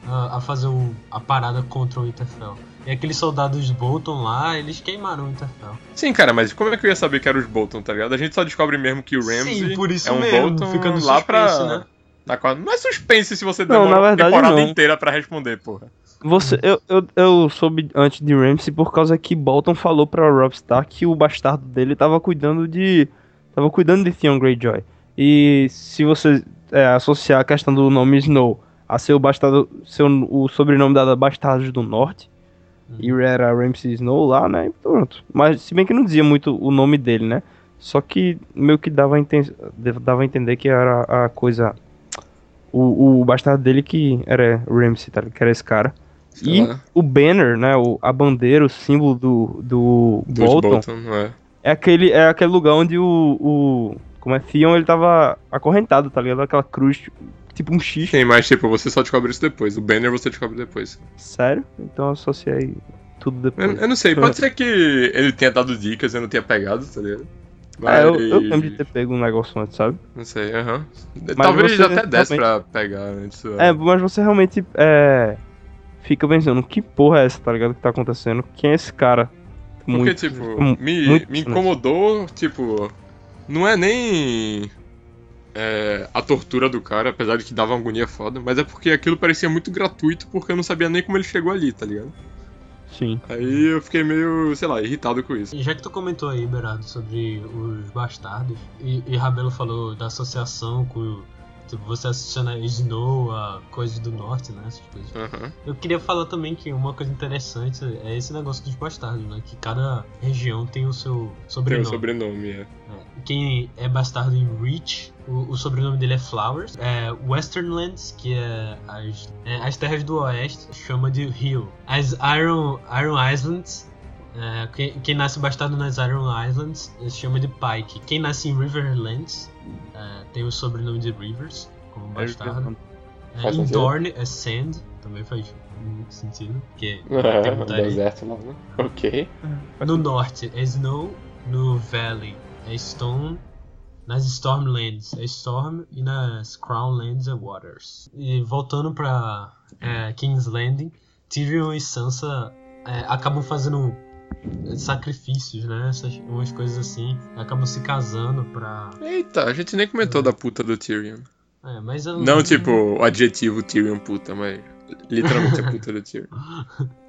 a, a fazer o- a parada contra o Interfell. E aqueles soldados Bolton lá, eles queimaram o Interfell. Sim, cara, mas como é que eu ia saber que era os Bolton, tá ligado? A gente só descobre mesmo que o Ramsey Sim, por isso é um mesmo, Bolton fica no lá suspense, pra. né? Na qual... Não é suspense se você Não, demora uma temporada não. inteira pra responder, porra. Você, eu, eu, eu soube antes de Ramsey por causa que Bolton falou pra Robb Stark que o bastardo dele tava cuidando de. tava cuidando de Theon Greyjoy. E se você é, associar a questão do nome Snow a ser o bastardo. ser o, sobrenome dado a Bastardos do Norte, e era Ramsay Snow lá, né? Pronto. Mas se bem que não dizia muito o nome dele, né? Só que meio que dava a, enten- dava a entender que era a coisa. O, o bastardo dele que era Ramsay, tá? Que era esse cara. E lá, o banner, né? O, a bandeira, o símbolo do, do Bolton, Bolton, é? é aquele, é aquele lugar onde o, o. Como é? Theon, ele tava acorrentado, tá ligado? Aquela cruz, tipo um X. Sim, mas tipo, você só descobre isso depois. O banner você descobre depois. Sério? Então eu associei tudo depois. Eu, eu não sei, *laughs* pode ser que ele tenha dado dicas e eu não tenha pegado, tá ligado? É, eu, eu lembro de ter pego um negócio antes, sabe? Não sei, aham. Mas Talvez você até desse realmente- pra pegar antes. É, mas você realmente é, fica pensando, que porra é essa, tá ligado? Que tá acontecendo? Quem é esse cara? Porque, Muito- tipo, mu- me, muito me incomodou, tipo, não é nem é, a tortura do cara, apesar de que dava uma agonia foda, mas é porque aquilo parecia muito gratuito porque eu não sabia nem como ele chegou ali, tá ligado? Sim. Aí eu fiquei meio, sei lá, irritado com isso. E já que tu comentou aí, Berardo, sobre os bastardos, e, e Rabelo falou da associação com. Tipo, você associando a Snow a coisas do norte, né? Essas coisas. Aham. Eu queria falar também que uma coisa interessante é esse negócio dos bastardos, né? Que cada região tem o seu Tem sobrenome. o sobrenome, é. É, Quem é bastardo em Reach, o, o sobrenome dele é Flowers. É, Westernlands, que é as, é, as terras do oeste, chama de Hill. As Iron, Iron Islands, é, quem, quem nasce bastardo nas Iron Islands, chama de Pike. Quem nasce em Riverlands, é, tem o sobrenome de Rivers, como bastardo. É, em sentido. Dorne é Sand, também faz muito sentido, porque *laughs* tem É, muita o areia. deserto lá, né? Ok. No norte é Snow, no Valley é Stone, nas Stormlands é Storm e nas Crownlands é Waters. E voltando pra é, King's Landing, Tyrion e Sansa é, acabam fazendo sacrifícios, né? Essas, umas coisas assim. Acabam se casando pra. Eita, a gente nem comentou da puta do Tyrion. É, mas eu Não, tipo, o adjetivo Tyrion puta, mas literalmente a puta do Tyrion. *laughs*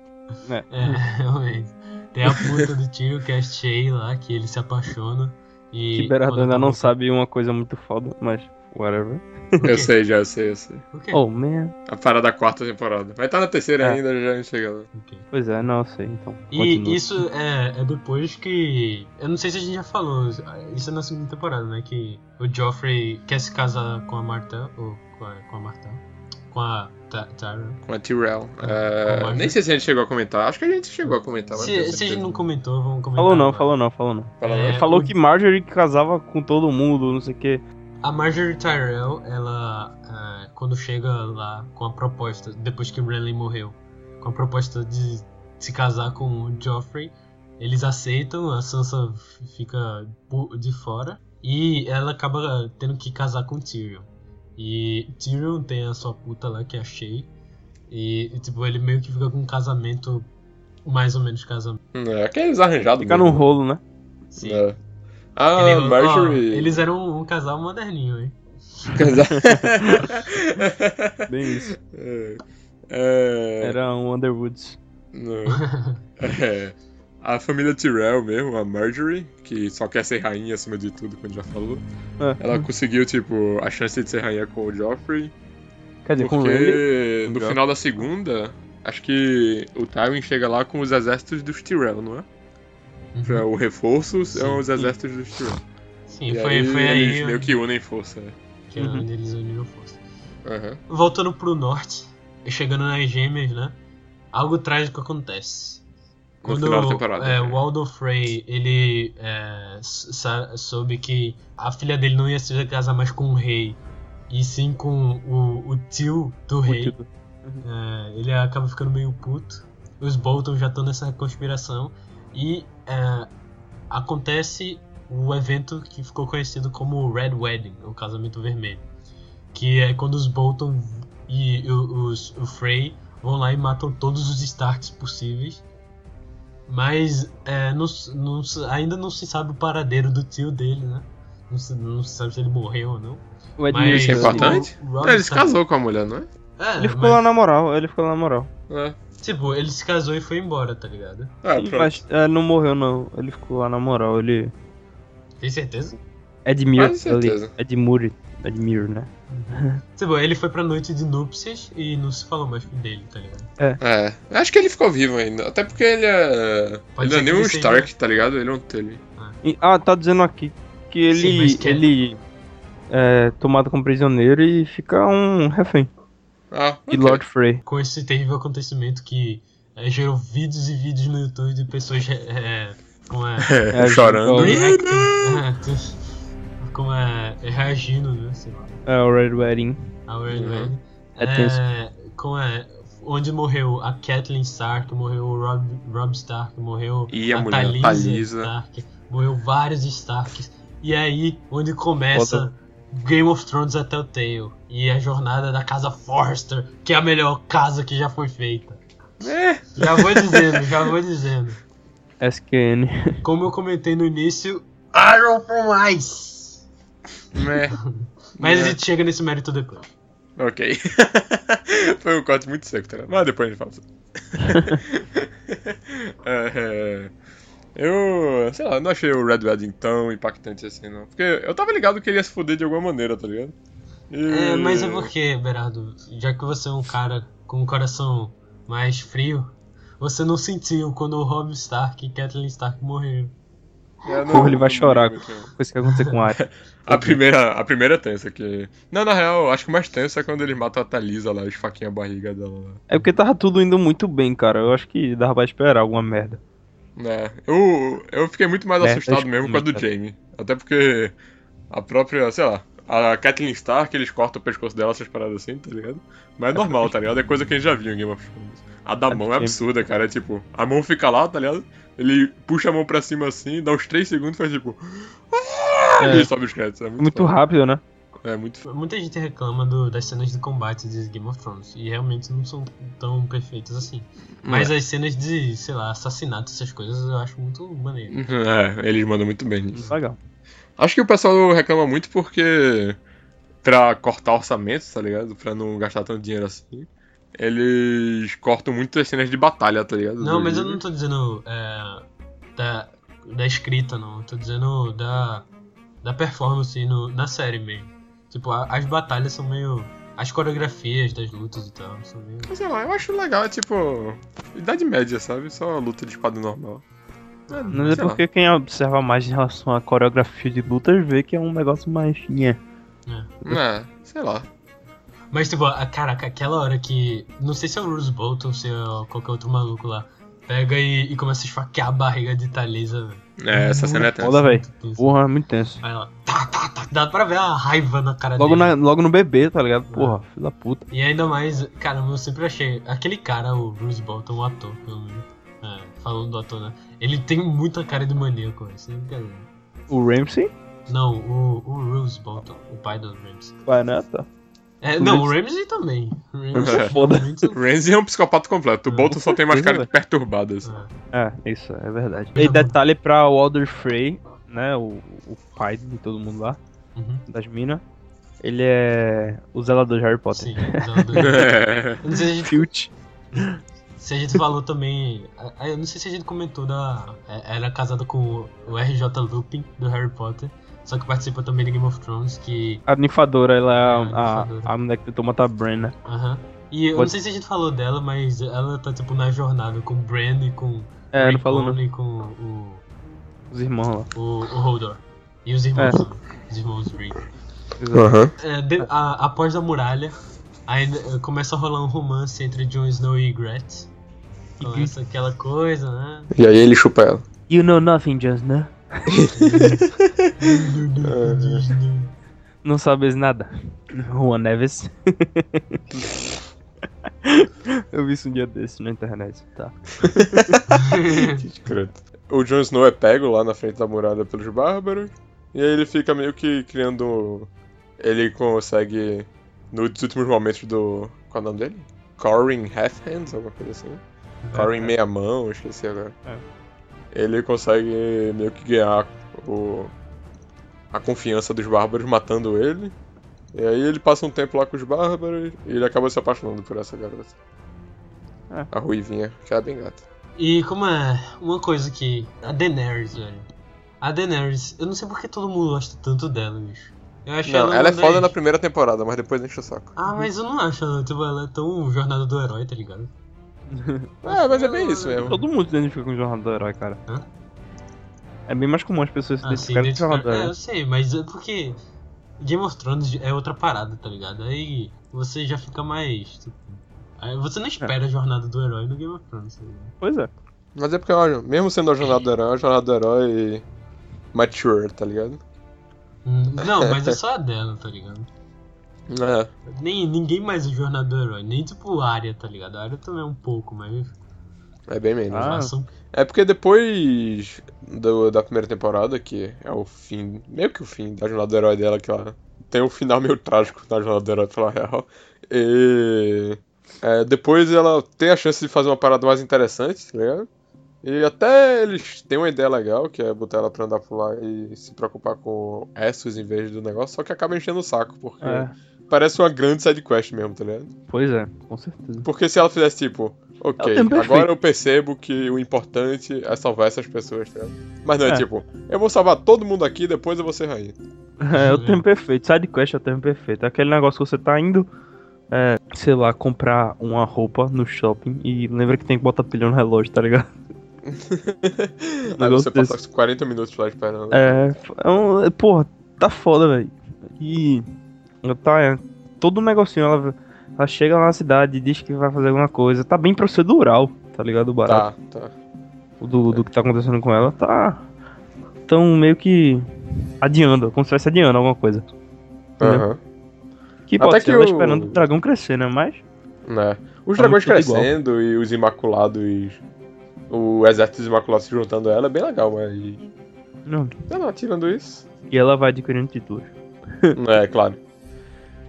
É, realmente. Tem a puta do Tyrion que é a Shay lá, que ele se apaixona. E Que Berardo ainda não sabe uma coisa muito foda, mas whatever. Eu sei, já eu sei, eu sei. Quê? Oh, man. A parada da quarta temporada. Vai estar na terceira É. ainda, já a gente chega lá. Ok. Pois é, não, eu sei, então. E continua. isso é, é depois que. Eu não sei se a gente já falou, isso é na segunda temporada, né? Que o Joffrey quer se casar com a Martel. Ou com a, com a Martel. com a Ty- Tyra. Com a Tyrell. Com É, a nem sei se a gente chegou a comentar. Acho que a gente chegou a comentar. Se, se a gente não comentou, vamos comentar. Falou não, agora. falou não, falou não. É. Falou o- que Marjorie casava com todo mundo, não sei o que. A Marjorie Tyrell, ela, é, quando chega lá com a proposta, depois que o Renly morreu, com a proposta de se casar com o Joffrey, eles aceitam, a Sansa fica de fora e ela acaba tendo que casar com Tyrion. E Tyrion tem a sua puta lá, que é a Shay, e tipo, ele meio que fica com um casamento, mais ou menos casamento. É, aqueles arranjados. Fica mesmo. num rolo, né? Sim. É. Ah, Ele- ó, Marjorie. eles eram um casal moderninho, hein? *laughs* Bem isso. É. É, Era um Underwoods. não. É, A família Tyrell mesmo, a Marjorie, que só quer ser rainha acima de tudo, como a gente já falou. É. Ela conseguiu, tipo, a chance de ser rainha com o Joffrey. Quer dizer, com o Renly. Porque no final da segunda, acho que o Tywin chega lá com os exércitos dos Tyrell, não é? Pra o reforço são Sim. os exércitos dos Tyrell. Sim, E foi aí, foi eles aí meio que unem força. né? que é onde eles uniram força. Aham. Voltando pro norte, e chegando nas gêmeas, né? Algo trágico acontece. Quando é, o Aldo Frey, ele é, soube que a filha dele não ia se casar mais com o rei, e sim com o, o tio do rei. Puto. É, ele acaba ficando meio puto. Os Bolton já estão nessa conspiração. E é, acontece o evento que ficou conhecido como o Red Wedding, o casamento vermelho. Que é quando os Bolton e o- os, o Frey vão lá e matam todos os Starks possíveis. Mas é, não não ainda não se sabe o paradeiro do tio dele, né? Não se, não se sabe se ele morreu ou não. O Mas Isso é importante? o- o ele se casou com a mulher, não é? É, Ele ficou mas- lá na moral, ele ficou lá na moral. É. Tipo, ele se casou e foi embora, tá ligado? Ah, Sim, pronto. mas é, não morreu não, ele ficou lá na moral, ele... Tem certeza? Edmure, ele... Edmure, Edmure, né? *laughs* Tipo, ele foi pra noite de núpcias e não se falou mais dele, tá ligado? É, acho que ele ficou vivo ainda. Até porque ele é. Pode ele não é nem um ele seja- Stark, tá ligado? Ele é um Tully. E- ah, tá dizendo aqui que Sim, ele... mas que- ele é tomado como prisioneiro e fica um refém Ah, de ok. Lord Frey. Com esse terrível acontecimento que é, gerou vídeos e vídeos no YouTube de pessoas *laughs* é, como é, É, chorando. Reacting, *laughs* é, tu- como é, reagindo, né, sei lá, É, o Red Wedding. ao Red Uhum. Wedding. É tenso. como é, onde morreu a Kathleen Stark, morreu o Rob, Rob Stark, morreu E a a mulher, Talisa, Talisa. Stark, morreu vários Starks. E aí, onde começa Foda. Game of Thrones a Telltale e a jornada da casa Forrester, que é a melhor casa que já foi feita. É, Já vou dizendo, já vou dizendo. SQN. Como eu comentei no início, Iron from Ice. né. Mas É. a gente chega nesse mérito depois. Ok. *laughs* Foi um corte muito seco, tá ligado? Mas depois a gente fala é, *laughs* Eu, sei lá, não achei o Red Wedding tão impactante assim, não. Porque eu tava ligado que ele ia se foder de alguma maneira, tá ligado? E- É, mas é porque, Berardo, já que você é um cara com um coração mais frio, você não sentiu quando o Robb Stark e Kathleen Stark morreram. É, não- Porra, ele vai chorar. não. Coisa que aconteceu com o Arya. *laughs* A primeira, a primeira é tensa que. Não, na real, acho que o mais tenso é quando eles matam a Thalisa lá, esfaquinham a barriga dela lá. É porque tava tudo indo muito bem, cara. Eu acho que dava pra esperar alguma merda. É, eu, eu fiquei muito mais Merda assustado mesmo com a do. Jamie. Até porque a própria, sei lá, a Kathleen Stark, eles cortam o pescoço dela, essas paradas assim, tá ligado? Mas é normal, tá ligado? É coisa que a gente já viu em Game of Thrones. A da mão é absurda, cara. É tipo, a mão fica lá, tá ligado? Ele puxa a mão pra cima assim, dá uns 3 segundos e faz tipo. É. E sobe os créditos. É muito, Muito rápido, né? É muito. Muita gente reclama do- das cenas de combate de Game of Thrones, e realmente não são tão perfeitas assim. Mas as cenas de, sei lá, assassinato, essas coisas, eu acho muito maneiro. É, eles mandam muito bem nisso. Legal. Acho que o pessoal reclama muito porque pra cortar orçamento, tá ligado? Pra não gastar tanto dinheiro assim. Eles cortam muito as cenas de batalha, tá ligado? Não, Do mas eu não tô dizendo é, da, da escrita, não. Eu tô dizendo da, da performance no, na série mesmo. Tipo, a- as batalhas são meio. As coreografias das lutas e tal, são meio. Sei lá, eu acho legal, é tipo. Idade média, sabe? Só luta de espada normal. É, Mas é sei lá. porque quem observa mais em relação à coreografia de lutas vê que é um negócio mais. Nhé. É, sei lá. Mas, tipo, a- caraca, aquela hora que. Não sei se é o Bruce Bolton ou se é qualquer outro maluco lá. Pega e, e começa a esfaquear a barriga de Thalisa, velho. É, essa cena é tensa. Foda, velho. Porra, muito tenso. Aí ela. Tá, tá, tá. Dá pra ver a raiva na cara Logo, dele. na, logo no bebê, tá ligado? Porra, filho da puta. E ainda mais, cara, eu sempre achei. Aquele cara, o Bruce Bolton, o ator, pelo menos. É, falando do ator, né? Ele tem muita cara de maníaco, velho. sem brincadeira. O Ramsey? Não, o, o Bruce Bolton, o pai do Ramsey. Vai, né? Tá. É, O não, o Ramsey- também. O Ramsey é foda. muito- Ramsey é um psicopata completo. O Bolton só tem mais cara de perturbado. assim. É. É, isso, é verdade. E detalhe pra Walder Frey, né? O, o pai de todo mundo lá, Uhum. das minas. Ele é o zelador de Harry Potter. Sim. É. *laughs* Eu não sei se a gente, Filch. se a gente falou também. ah, Eu não sei se a gente comentou da. é, Era casada com o RJ Lupin do Harry Potter. Só que participa também de Game of Thrones, que. A ninfadora, ela é É, a, a a, a mulher que tentou matar a Bran, né? Aham. E eu não Pode- sei se a gente falou dela, mas ela tá tipo na jornada com o Bran e com É, o não falou não. e com o, Os irmãos lá. o, o Hodor. E os irmãos, É. os irmãos Reed. Aham. É, de- a- após a muralha, aí eh, começa a rolar um romance entre Jon Snow e Ygritte. Começa aquela coisa, né? E aí ele chupa ela. You know nothing, just, né? Não sabes nada. Juan Neves. Eu vi isso um dia desse na internet, tá? Escroto. O Jon Snow é pego lá na frente da muralha pelos bárbaros. E aí ele fica meio que criando. Ele consegue. Nos últimos momentos do. Qual é o nome dele? Corin Halfhands, alguma coisa assim. Corin Meia Mão, esqueci agora. É. Ele consegue meio que ganhar o. a confiança dos bárbaros matando ele. E aí ele passa um tempo lá com os bárbaros e ele acaba se apaixonando por essa garota. É. A Ruivinha, que era bem gata. E como é uma coisa que. A Daenerys, velho. A Daenerys, eu não sei porque todo mundo gosta tanto dela, bicho. Eu acho Não, ela, ela é foda das- na primeira temporada, mas depois enche o saco. Ah, mas eu não acho ela, tipo, ela é tão jornada do herói, tá ligado? É, *laughs* mas é bem isso mesmo. Todo mundo se identifica com o Jornal do Herói, cara. Hã? É bem mais comum as pessoas se Ah, identificarem com o Jornal do identificar- é, Herói. eu sei, mas é porque Game of Thrones é outra parada, tá ligado? Aí você já fica mais. Tipo, aí você não espera a jornada do herói no Game of Thrones, tá ligado? Pois é. Mas é porque, olha, mesmo sendo a jornada do herói, é a jornada do herói mature, tá ligado? Hum, Não, mas é *laughs* só a dela, tá ligado? É. Nem, ninguém mais é jornada do herói, nem tipo a área, tá ligado? A área também é um pouco, mas. É bem menos. Ah. façam- É porque depois do- da primeira temporada, que é o fim, meio que o fim da jornada do herói dela, que ela tem um final meio trágico na jornada do herói, pela real. E é, depois ela tem a chance de fazer uma parada mais interessante, tá ligado? E até eles têm uma ideia legal, que é botar ela pra andar por lá e se preocupar com Essos em vez do negócio, só que acaba enchendo o saco, porque É. parece uma grande sidequest mesmo, tá ligado? Pois é, com certeza. Porque se ela fizesse tipo, É ok, perfeito. agora eu percebo que o importante é salvar essas pessoas, tá ligado? Mas não é, É. tipo, eu vou salvar todo mundo aqui, depois eu vou ser rainha. É, o tempo perfeito. Side quest é o tempo perfeito. É aquele negócio que você tá indo, é, sei lá, comprar uma roupa no shopping e lembra que tem que botar pilha no relógio, tá ligado? Aí *laughs* Negócio você passa 40 minutos lá esperando. É, é um, é, porra, tá foda, velho. E tá, é, todo um negocinho, ela, ela chega lá na cidade e diz que vai fazer alguma coisa. Tá bem procedural, tá ligado? O barato Tá, tá. do, do que tá acontecendo com ela. Tá. Tão meio que adiando, como se estivesse adiando alguma coisa. Aham. Que Até pode que ser ela o- esperando o dragão crescer, né? Mas. Né? Os Tá dragões tudo igual. crescendo e os imaculados. O exército dos imaculados se juntando a ela é bem legal, mas. Não. Não, não, tirando isso. E ela vai adquirindo títulos. É, claro.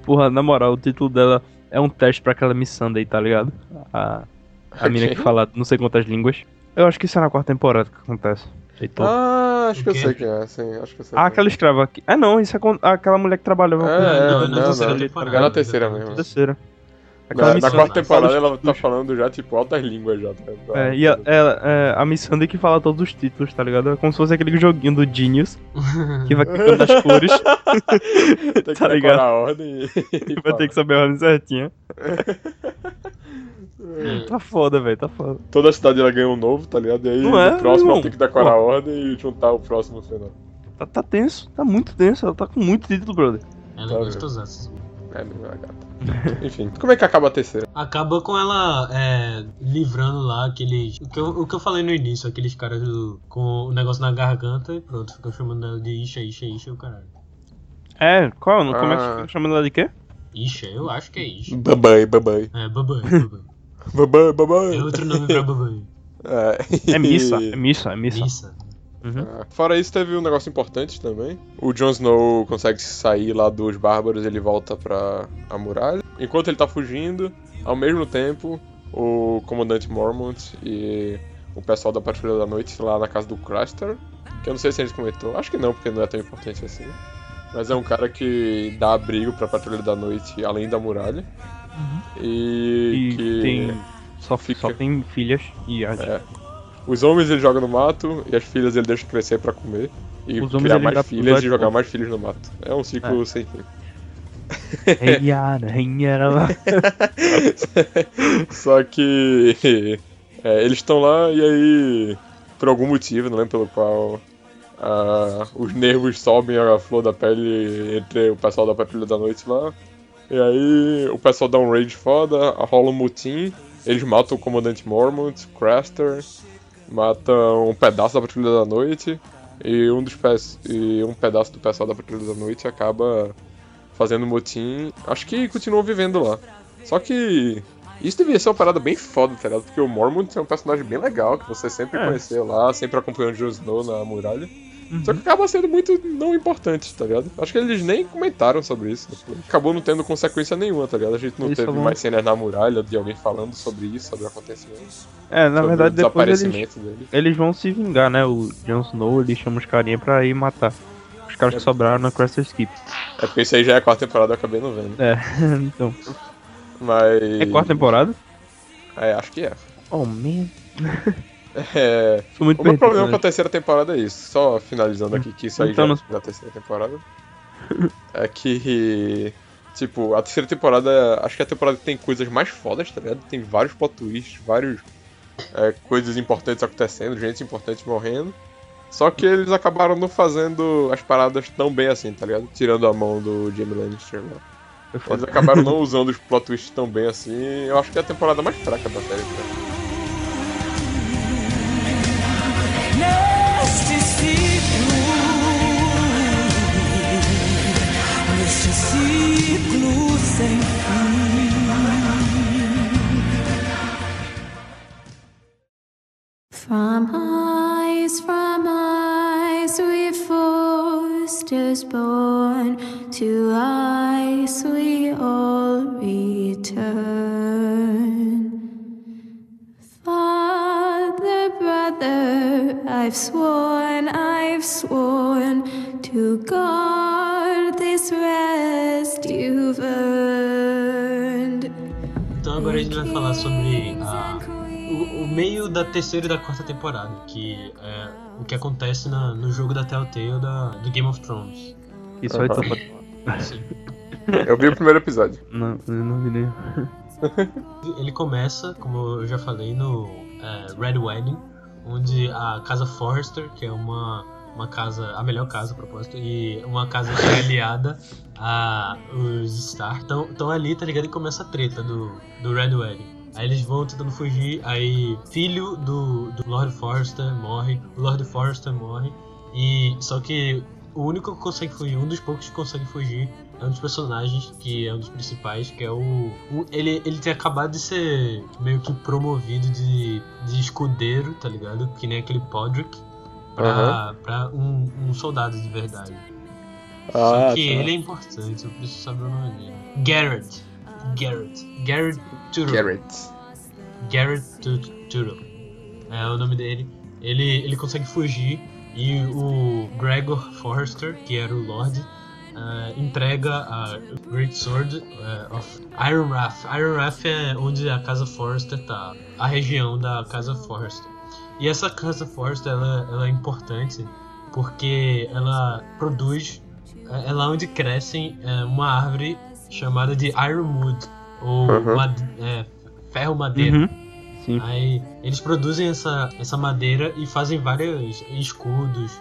Porra, na moral, o título dela é um teste pra aquela missão daí, tá ligado? A, a mina que fala não sei quantas línguas. Eu acho que isso é na quarta temporada que acontece. Heitor. Ah, acho que eu sei quem é, sim, acho que eu sei. Ah, quem aquela escrava aqui. Ah, não, isso é com aquela mulher que trabalhava É, com é, não, não, na terceira não. temporada. É na terceira já tá mesmo. na terceira. Na, Aquela na missão quarta temporada ela tá falando já, tipo, altas línguas já. Tá? É, e a, ela- é, a missão de que fala todos os títulos, tá ligado? É como se fosse aquele joguinho do Genius, que vai clicando nas cores, *laughs* *laughs* Tem que tá ligado? a ordem e, *laughs* vai ter que saber a ordem certinha. É, Tá foda, velho, tá foda. Toda cidade ela ganha um novo, tá ligado? E aí Não é, próximo ela tem que decorar Pô. a ordem e juntar o próximo no final. Tá, tá tenso, tá muito tenso, ela tá com muito título, brother. Ela Tá é vendo. gostosaça. É, menina gata. *laughs* Enfim, como é que acaba a terceira? Acaba com ela é, livrando lá aqueles. O que, eu, o que eu falei no início, aqueles caras do- com o negócio na garganta e pronto, ficam chamando ela de Isha, Isha, Isha e o caralho. É, qual? Como é que Ah. fica chamando ela de quê? Isha, eu acho que é Isha. Babai, babai. É, babai, babai. Babai, babai. É outro nome pra babai. *laughs* É, É missa, é missa, é missa. Missa. Uhum. Ah, Fora isso, teve um negócio importante também. O Jon Snow consegue sair lá dos bárbaros ele volta pra a muralha. Enquanto ele tá fugindo, ao mesmo tempo, o comandante Mormont e o pessoal da Patrulha da Noite lá na casa do Craster. Que eu não sei se a gente comentou. Acho que não, porque não é tão importante assim. Mas é um cara que dá abrigo pra Patrulha da Noite além da muralha. E, E que tem. Só, fica- só tem filhas e as. É. os homens ele joga no mato e as filhas ele deixa crescer pra comer. E Os criar mais filhas e jogar mais filhos no mato. É um ciclo sem fim. *laughs* Só que é, eles estão lá e aí, por algum motivo, não lembro pelo qual, os nervos sobem a flor da pele entre o pessoal da Patrulha da Noite lá. E aí o pessoal dá um rage foda, rola um mutim, eles matam o comandante Mormont, Craster, matam um pedaço da Patrulha da Noite e um, dos pe- e um pedaço do pessoal da Patrulha da Noite acaba fazendo motim. Acho que continuam vivendo lá. Só que isso devia ser uma parada bem foda, tá ligado? Porque o Mormont é um personagem bem legal, que você sempre É. conheceu lá, sempre acompanhando o Jon Snow na muralha. Uhum. Só que acaba sendo muito não importante, tá ligado? Acho que eles nem comentaram sobre isso. depois. Acabou não tendo consequência nenhuma, tá ligado? A gente não Eles teve falam- mais cenas na muralha de alguém falando sobre isso, sobre o acontecimento. É, na verdade, depois eles, dele. eles vão se vingar, né? O Jon Snow, ele chama os carinha pra ir matar. Os caras que sobraram na Craster Skip. É porque isso aí já é a quarta temporada, eu acabei não vendo. É, *laughs* então. Mas. É quarta temporada? É, acho que é. Oh, man. *laughs* É. Muito O meu problema né? com a terceira temporada é isso. Só finalizando aqui, que isso aí Então, já não- é da terceira temporada. *laughs* É que. Tipo, a terceira temporada, acho que é a temporada que tem coisas mais fodas, tá ligado? Tem vários plot twists, vários é, coisas importantes acontecendo, gente importante morrendo. Só que eles acabaram não fazendo as paradas tão bem assim, tá ligado? Tirando a mão do Jamie Lannister lá. Foi Eles acabaram não *laughs* usando os plot twists tão bem assim. Eu acho que é a temporada mais fraca da série, cara. Neste ciclo sem From eyes, from eyes, we forced us born. To eyes, we all return. Father, brother, I've sworn, I've sworn to guard Então agora a gente vai falar sobre a- o, o meio da terceira e da quarta temporada, que é o que acontece na- no jogo da Telltale da, do Game of Thrones. Isso aí tá Sim. Eu vi o primeiro episódio. *laughs* Não, eu não vi nem. Ele começa, como eu já falei, no é, Red Wedding, onde a casa Forrester, que é uma, uma casa, a melhor casa a propósito, e uma casa que é aliada a os Stark, estão ali, tá ligado? E começa a treta do, do Red Wedding. Aí eles vão tentando fugir, aí filho do, do Lord Forrester morre, o Lord Forrester morre, e só que o único que consegue fugir, um dos poucos que consegue fugir, é um dos personagens que é um dos principais, que é o. o- ele, ele tem acabado de ser meio que promovido de, de escudeiro, tá ligado? Que nem aquele Podrick, pra, pra um, um soldado de verdade. Só que ele é importante, eu preciso saber o nome dele. Garrett. Garrett. Garrett Turo. Garrett. Garrett Tu- Turo. É o nome dele. Ele, ele consegue fugir e o Gregor Forrester, que era o Lorde, eh, entrega a Great Sword eh, of Iron Wrath. Iron Wrath é onde a casa Forrester tá, a região da casa Forrester. E essa casa Forrester ela, ela é importante porque ela produz, é é lá onde crescem é, uma árvore chamada de Ironwood, ou Uhum. made- é, ferro madeira. Uhum. Sim. Aí eles produzem essa, essa madeira e fazem vários escudos,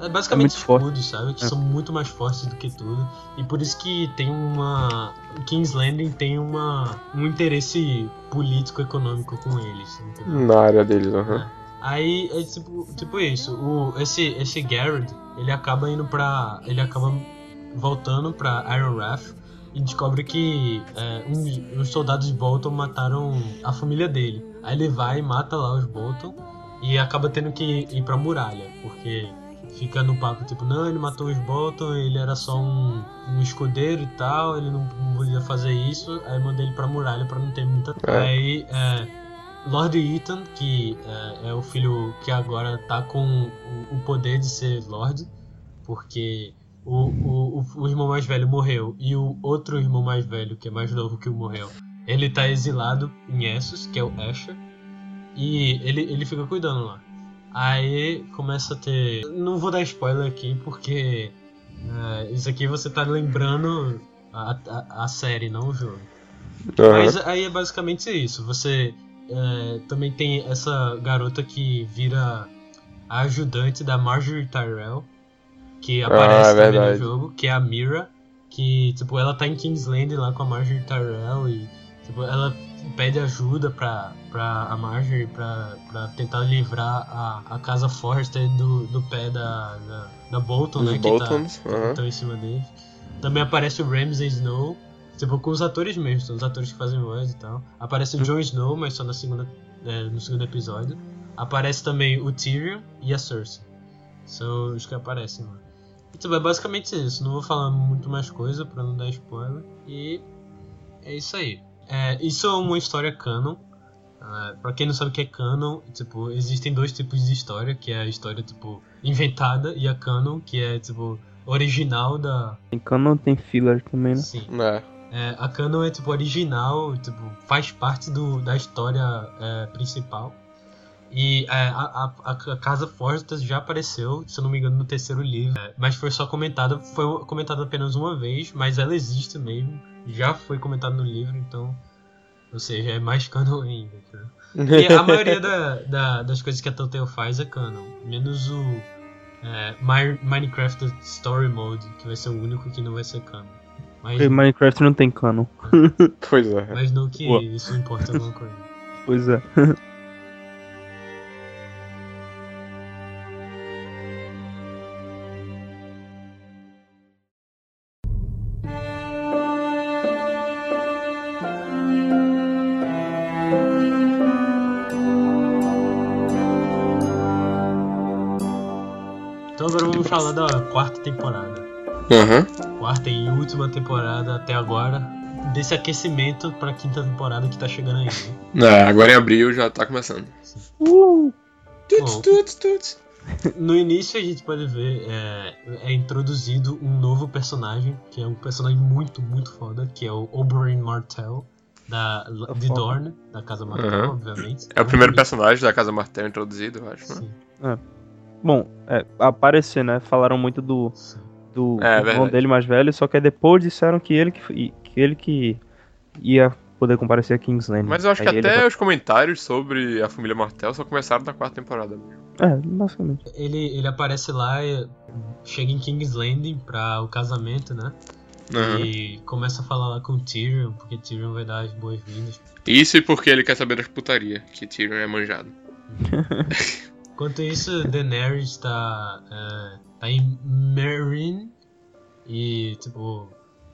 É basicamente forte. escudos, sabe? Que É. são muito mais fortes do que tudo. E por isso que tem uma. King's Landing tem uma, um interesse político econômico com eles. entendeu? Na área deles, aham. Aí é tipo, tipo isso, o, esse, esse Garrett, ele acaba indo pra. ele acaba voltando pra Iron Wrath e descobre que é, uns, uns soldados Bolton mataram a família dele. Aí ele vai e mata lá os Bolton e acaba tendo que ir pra muralha, porque fica no papo tipo, não, ele matou os Bolton, ele era só um, um escudeiro e tal, ele não podia fazer isso, aí manda ele pra muralha pra não ter muita. É. Aí é, Lord Ethan, que é, é o filho que agora tá com o, o poder de ser Lord, porque o, o, o, irmão mais velho morreu e o outro irmão mais velho, que é mais novo que o morreu, ele tá exilado em Essos, que é o Asher, e ele, ele fica cuidando lá. Aí começa a ter. Não vou dar spoiler aqui porque é, isso aqui você tá lembrando a, a, a série, não o jogo. Aham. Mas aí é basicamente isso. Você é, também tem essa garota que vira a ajudante da Marjorie Tyrell, que aparece é também verdade. no jogo, que é a Mira, que tipo ela tá em Kingsland lá com a Marjorie Tyrell e tipo ela pede ajuda pra, pra a Marjorie pra, pra tentar livrar a, a casa Forrester do, do pé da, da, da Bolton, Dos né? Boltons, que tá, aham. estão em cima deles. Também aparece o Ramsay Snow, tipo, com os atores mesmo, são os atores que fazem voz e tal. Aparece o Jon Snow, mas só na segunda, é, no segundo episódio. Aparece também o Tyrion e a Cersei. São os que aparecem lá. Então é basicamente isso. Não vou falar muito mais coisa pra não dar spoiler. E é isso aí. É, isso é uma história canon. Uh, pra quem não sabe o que é canon, tipo, existem dois tipos de história, que é a história, tipo, inventada e a canon, que é, tipo, original da... Tem canon, tem filler também, né? Sim. É. É, a canon é, tipo, original, tipo, faz parte do, da história é, principal. E é, a, a, a Casa Forster já apareceu, se eu não me engano, no terceiro livro. É, mas foi só comentada, foi comentada apenas uma vez, mas ela existe mesmo. Já foi comentada no livro, então... Ou seja, é mais canon ainda. Tá? E a *laughs* maioria da, da- das coisas que a Telltale faz é canon. Menos o é, Mi- Minecraft Story Mode, que vai ser o único que não vai ser canon. Mas, Porque Minecraft não tem canon. *laughs* Pois é. mas não que Boa. isso importa alguma coisa. *laughs* Pois é. Então agora vamos falar da quarta temporada. Aham. Quarta e última temporada até agora. Desse aquecimento pra quinta temporada que tá chegando aí. Né? É, agora em abril já tá começando. Uh! Tuts, Bom. tuts, tuts. No início a gente pode ver é, é introduzido um novo personagem, que é um personagem muito, muito foda, que é o Oberyn Martell, da, de. Dorne, da Casa Martell, Aham. obviamente. É o primeiro personagem da Casa Martel introduzido, eu acho. né? Sim, Bom, é, aparecer, né? Falaram muito do, sim. Do É, irmão verdade. dele mais velho, só que depois disseram que ele que, que ele que ia poder comparecer a Kingsland. Mas eu acho que Aí ele até vai- os comentários sobre a família Martel só começaram na quarta temporada. mesmo. É, basicamente. Ele, ele aparece lá, e chega em King's Landing pra o casamento, né? Aham. E começa a falar lá com o Tyrion, porque Tyrion vai dar as boas-vindas. Isso e porque ele quer saber das putaria, que Tyrion é manjado. *laughs* Enquanto isso, Daenerys tá, é, tá em Meereen e, tipo,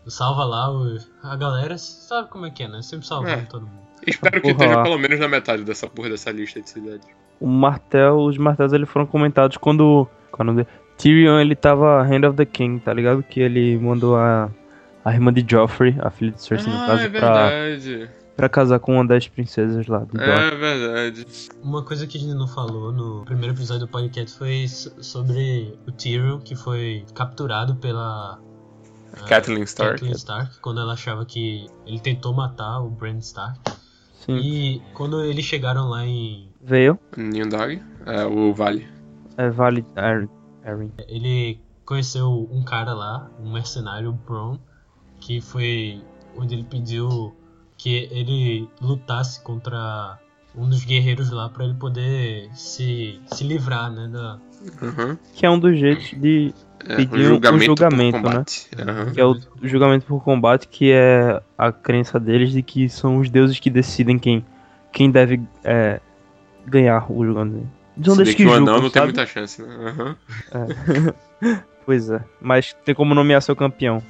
salva lá os, a galera. Sabe como é que é, né? Sempre salvando É. todo mundo. Espero que porra esteja pelo menos na metade dessa porra dessa lista de cidades. O martel, os martéis eles foram comentados quando, quando Tyrion ele tava Hand of the King, tá ligado? Que ele mandou a, a irmã de Joffrey, a filha de Cersei no Ah, caso, é pra, pra casar com uma das princesas lá do. É verdade. Uma coisa que a gente não falou no primeiro episódio do podcast foi so- sobre o Tyrion, que foi capturado pela. ah, Catelyn Stark. Catelyn Stark, quando ela achava que ele tentou matar o Bran Stark. Sim. E quando eles chegaram lá em. Veio, New Dog. É, o Vale. é Vale Arryn. Arryn. Ele conheceu um cara lá, um mercenário, o Bron, que foi onde ele pediu que ele lutasse contra um dos guerreiros lá pra ele poder se, se livrar, né, da, Aham. que é um dos jeitos de. É, Pedir um um julgamento, julgamento, por né? Aham. Que é o julgamento por combate, que é a crença deles de que são os deuses que decidem quem, quem deve é, ganhar o julgamento. São Se que julgam, anão não tem muita chance, né? Aham. *laughs* Pois é, mas tem como nomear seu campeão.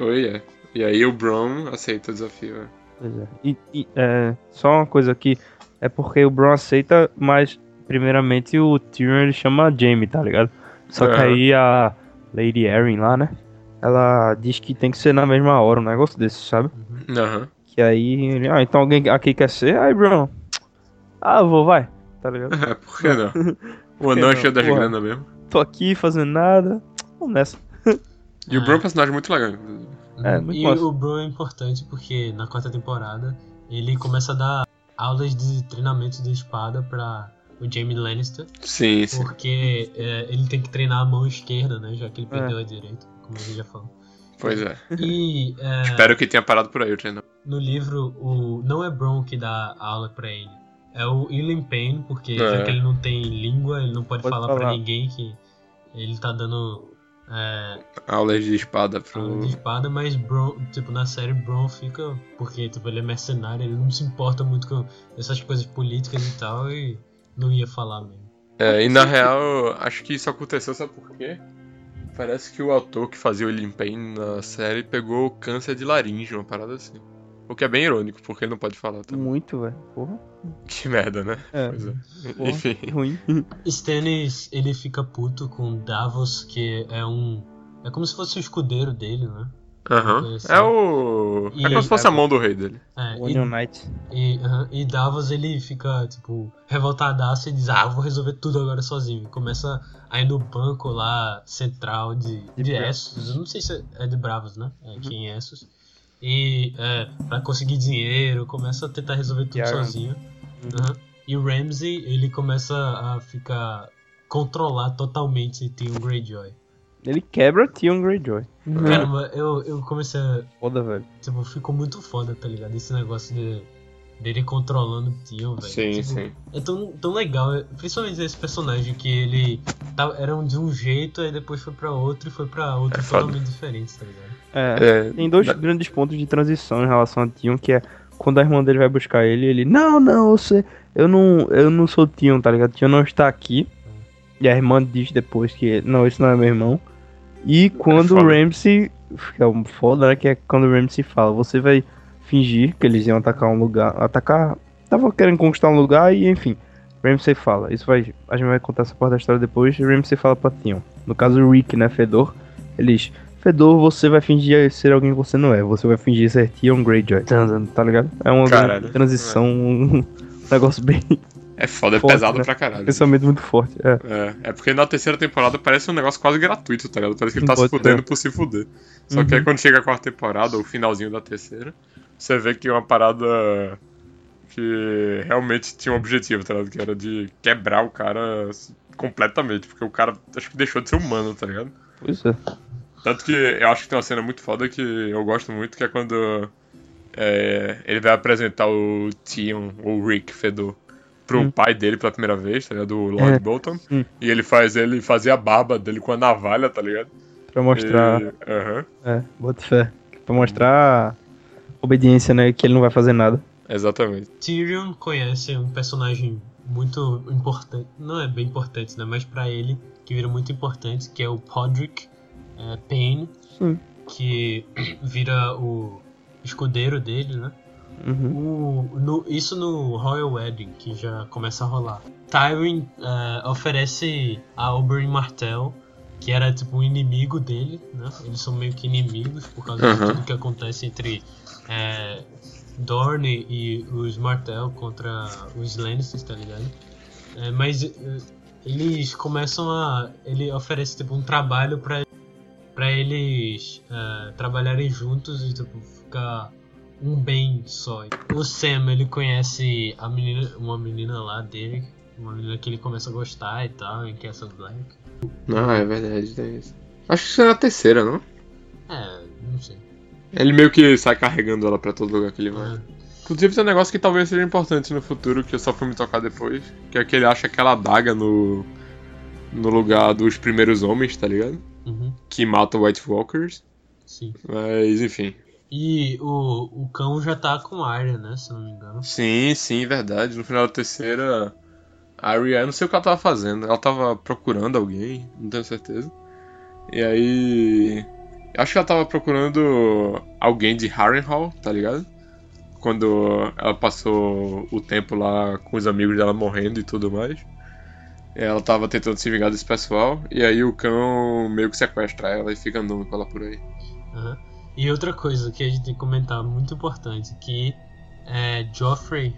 Oi, é. E aí o Bron aceita o desafio. É. Pois é. E, e, é, só uma coisa aqui, é porque o Bron aceita, mas primeiramente o Tyrion ele chama Jaime, tá ligado? Só que Aham. aí a Lady Erin lá, né? Ela diz que tem que ser na mesma hora, um negócio desse, sabe? Aham. Que aí ele, ah, então alguém aqui quer ser? Aí, Bron, ah, eu vou, vai, tá ligado? É, *laughs* por que não? O anão é cheio das granas mesmo. Tô aqui fazendo nada, vamos nessa. E o É. Bron é um personagem muito legal. É, muito e massa. o Bro é importante porque na quarta temporada ele começa a dar aulas de treinamento de espada pra o Jaime Lannister, Sim, sim. porque é, ele tem que treinar a mão esquerda, né? Já que ele É. perdeu a direita, como ele já falou. Pois é. E é, Espero que tenha parado por aí o treinamento. no livro, o, não é Bron que dá aula pra ele. É o Ilan Payne, porque É. já que ele não tem língua, ele não pode, Pode falar, pra falar. ninguém que ele tá dando é, Aulas de espada pro. de espada, mas Bron, tipo, na série Bron fica. Porque tipo, ele é mercenário, ele não se importa muito com essas coisas políticas e tal, e não ia falar mesmo. É, e na real, acho que isso aconteceu, sabe por quê? Parece que o autor que fazia o Limpain na série pegou câncer de laringe, uma parada assim. O que é bem irônico, porque ele não pode falar também. Muito, velho. Porra. Que merda, né? É. Pois é. Porra, Enfim. ruim. *laughs* Stannis, ele fica puto com Davos, que é um. É como se fosse o escudeiro dele, né? Aham. É o. E- É como se fosse a mão do rei dele. É, e, Onion Knight. e, aham, e Davos ele fica, tipo, revoltadaço e diz, ah, eu vou resolver tudo agora sozinho. E começa a ir no banco lá, central de, De de Essos. Eu não sei se é de Bravos, né? É aqui em Essos. E é, pra conseguir dinheiro, começa a tentar resolver tudo Yaron. sozinho. Aham. E o Ramsey, ele começa a ficar. controlar totalmente Theon Greyjoy. Ele quebra Tion Greyjoy. Caramba, eu, eu comecei a. Foda, velho. Tipo, ficou muito foda, tá ligado? Esse negócio de, dele controlando o Theon, velho. Sim, Tipo, sim. É tão, tão legal, é- principalmente esse personagem que ele tava, era um de um jeito, aí depois foi pra outro e foi pra outro É foda. totalmente diferente, tá ligado? É. É, Tem dois da- grandes pontos de transição em relação a Tion, que é quando a irmã dele vai buscar ele, ele, não, não, você, eu não, eu não sou Tion, tá ligado? Tion não está aqui. E a irmã diz depois que, não, esse não é meu irmão. E quando o foda. Ramsey, fica um foda, né, que é quando o Ramsey fala, você vai fingir que eles iam atacar um lugar, atacar, tava querendo conquistar um lugar e, enfim, Ramsey fala, isso vai, a gente vai contar essa parte da história depois, e Ramsey fala pra Tion. No caso o Rick, né, Fedor, eles Fedor, você vai fingir ser alguém que você não é. Você vai fingir ser Theon Greyjoy. Tá ligado? É uma Caralho. transição, um *laughs* negócio bem. é foda, é Forte, pesado né? pra caralho. pensamento muito forte. É. É, é porque na terceira temporada parece um negócio quase gratuito, tá ligado? Parece que ele tá Pode se fudendo ser. por se fuder. Só que aí Uhum. quando chega a quarta temporada, ou o finalzinho da terceira, você vê que é uma parada que realmente tinha um objetivo, tá ligado? Que era de quebrar o cara completamente, porque o cara acho que deixou de ser humano, tá ligado? Pois é. Tanto que eu acho que tem uma cena muito foda que eu gosto muito, que é quando é, ele vai apresentar o Tion, ou o Rick Fedor, pro Hum. pai dele pela primeira vez, tá ligado? O Lord É. Bolton. Hum. E ele faz ele fazer a barba dele com a navalha, tá ligado? Pra mostrar. E- Aham, É, bota fé. Pra mostrar a obediência, né? Que ele não vai fazer nada. exatamente. Tyrion conhece um personagem muito importante, não é bem importante, né? Mas pra ele, que vira muito importante, que é o Podrick é, Payne, Sim. que *clears throat* vira o escudeiro dele, né? Uhum. O- no- isso no Royal Wedding, que já começa a rolar. Tywin é, oferece a Oberyn Martell, que era tipo um inimigo dele, né? Eles são meio que inimigos por causa de Aham. tudo que acontece entre é, Dorne e os Martell contra os Lannisters, tá ligado? É, mas é, eles começam a. Ele oferece tipo um trabalho pra, pra eles é, trabalharem juntos e tipo ficar um bem só. O Sam, ele conhece a menina, uma menina lá dele, uma menina que ele começa a gostar e tal, em Castle Black. Ah, é verdade, tem isso. Acho que isso é na terceira, não? É, não sei. Ele meio que sai carregando ela pra todo lugar que ele vai. É. Inclusive tem um negócio que talvez seja importante no futuro, que eu só fui me tocar depois, que é que ele acha aquela adaga no. no lugar dos primeiros homens, tá ligado? Que matam White Walkers. sim. Mas, enfim. E o, o cão já tá com área, né? Se não me engano. Sim, sim, verdade. No final da terceira, a Arya, eu não sei o que ela tava fazendo. Ela tava procurando alguém, não tenho certeza. E aí. Acho que ela tava procurando alguém de Harrenhal, tá ligado? Quando ela passou o tempo lá com os amigos dela morrendo e tudo mais. Ela tava tentando se vingar desse pessoal. E aí o cão meio que sequestra ela e fica andando com ela por aí. Aham. E outra coisa que a gente tem que comentar, muito importante, que é, Joffrey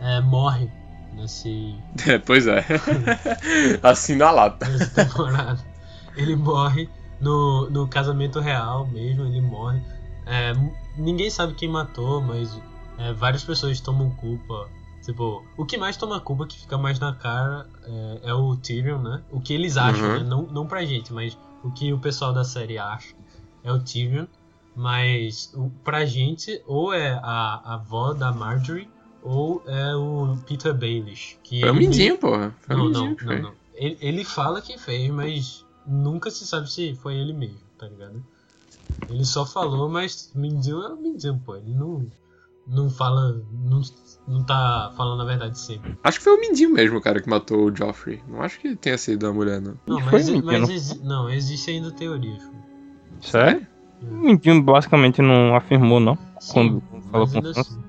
é, morre nesse, *laughs* É, pois é. *laughs* assim na lata. nessa temporada. Ele morre no, no casamento real mesmo, ele morre. É, ninguém sabe quem matou, mas é, várias pessoas tomam culpa. Tipo, o que mais toma culpa, que fica mais na cara, é, é o Tyrion, né? O que eles acham, Uhum. né? Não, não pra gente, mas o que o pessoal da série acha é o Tyrion. Mas o, pra gente, ou é a, a avó da Marjorie, ou é o Peter Baelish. Que um ele- porra. Não, não, não, fez. não. Ele, ele fala que fez, mas nunca se sabe se foi ele mesmo, tá ligado? Ele só falou, mas Mindinho é o Mindinho, pô. Ele não, não fala. Não, não tá falando a verdade sempre. Acho que foi o Mindinho mesmo, cara, que matou o Joffrey. Não acho que tenha sido a mulher, não. Não, foi mas, Mindinho, mas não exi- não, existe ainda teorias. pô. Sério? O Mindinho basicamente não afirmou, não. Sim, Quando falou mas com assim.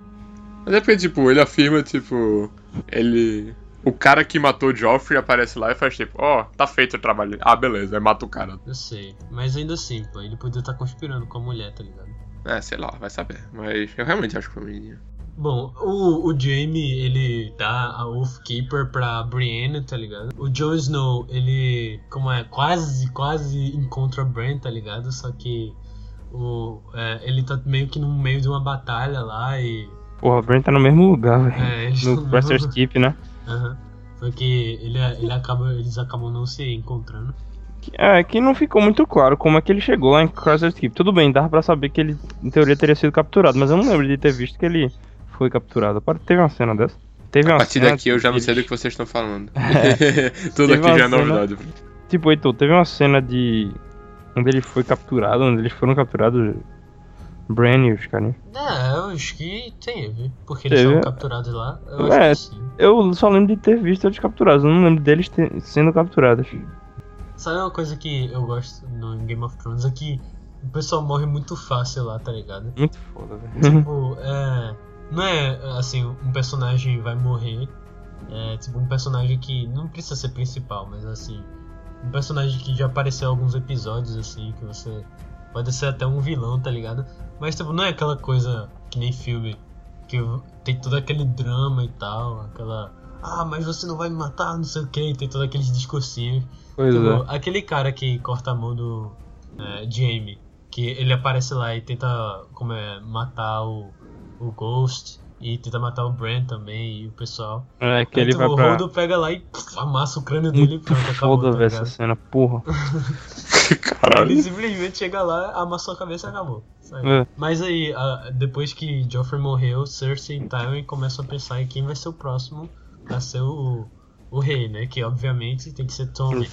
Mas é porque, tipo, ele afirma, tipo, ele. O cara que matou o Joffrey aparece lá e faz tipo, ó, tá feito o trabalho. Ah, beleza, aí mata o cara. Eu sei. Mas ainda assim, pô, ele podia estar conspirando com a mulher, tá ligado? É, sei lá, vai saber. Mas eu realmente acho que foi o Mindinho. Bom, o, o Jaime, ele dá a Oathkeeper pra Brienne, tá ligado? O Jon Snow, ele, como é, quase, quase encontra a Bran, tá ligado? Só que o, é, ele tá meio que no meio de uma batalha lá e... Porra, o Brent tá no mesmo lugar, velho. É, eles No Presser's Keep, né? Aham. Porque ele, ele acaba, eles acabam não se encontrando. É, que não ficou muito claro como é que ele chegou lá em Presser's Keep. Tudo bem, dava pra saber que ele, em teoria, teria sido capturado, mas eu não lembro de ter visto que ele foi capturado. Teve uma cena dessa. Teve A uma partir cena daqui eu já não sei do que vocês estão falando. *laughs* *laughs* Tudo Teve aqui já é cena- novidade. Tipo, Heitor, teve uma cena de. onde ele foi capturado, onde eles foram capturados. Bran e os caras. É, eu acho que teve. Porque eles Teve. foram capturados lá. Eu acho É. que sim. Eu só lembro de ter visto eles capturados, eu não lembro deles ter- sendo capturados. Sabe uma coisa que eu gosto no Game of Thrones? É que o pessoal morre muito fácil lá, tá ligado? Muito foda, velho. tipo, *laughs* é. Não é assim, um personagem vai morrer. É tipo um personagem que não precisa ser principal, mas assim. Um personagem que já apareceu em alguns episódios, assim, que você. Pode ser até um vilão, tá ligado? Mas tipo, não é aquela coisa que nem filme. Que tem todo aquele drama e tal, aquela. Ah, mas você não vai me matar, não sei o que, tem todos aqueles discursinhos. Pois Tipo, é. aquele cara que corta a mão do é, Jamie, que ele aparece lá e tenta como é, matar o, o Ghost e tenta matar o Bran também e o pessoal. É que Aí, ele vai o pra. Rodo pega lá e pff, amassa o crânio dele e pronto, acabou, foda, tá essa cena, porra. *laughs* Caralho. Ele simplesmente chega lá, amassou a cabeça e acabou. É. Mas aí, a- depois que Joffrey morreu, Cersei e Tywin começam a pensar em quem vai ser o próximo a ser o, o rei, né? Que obviamente tem que ser Tommy.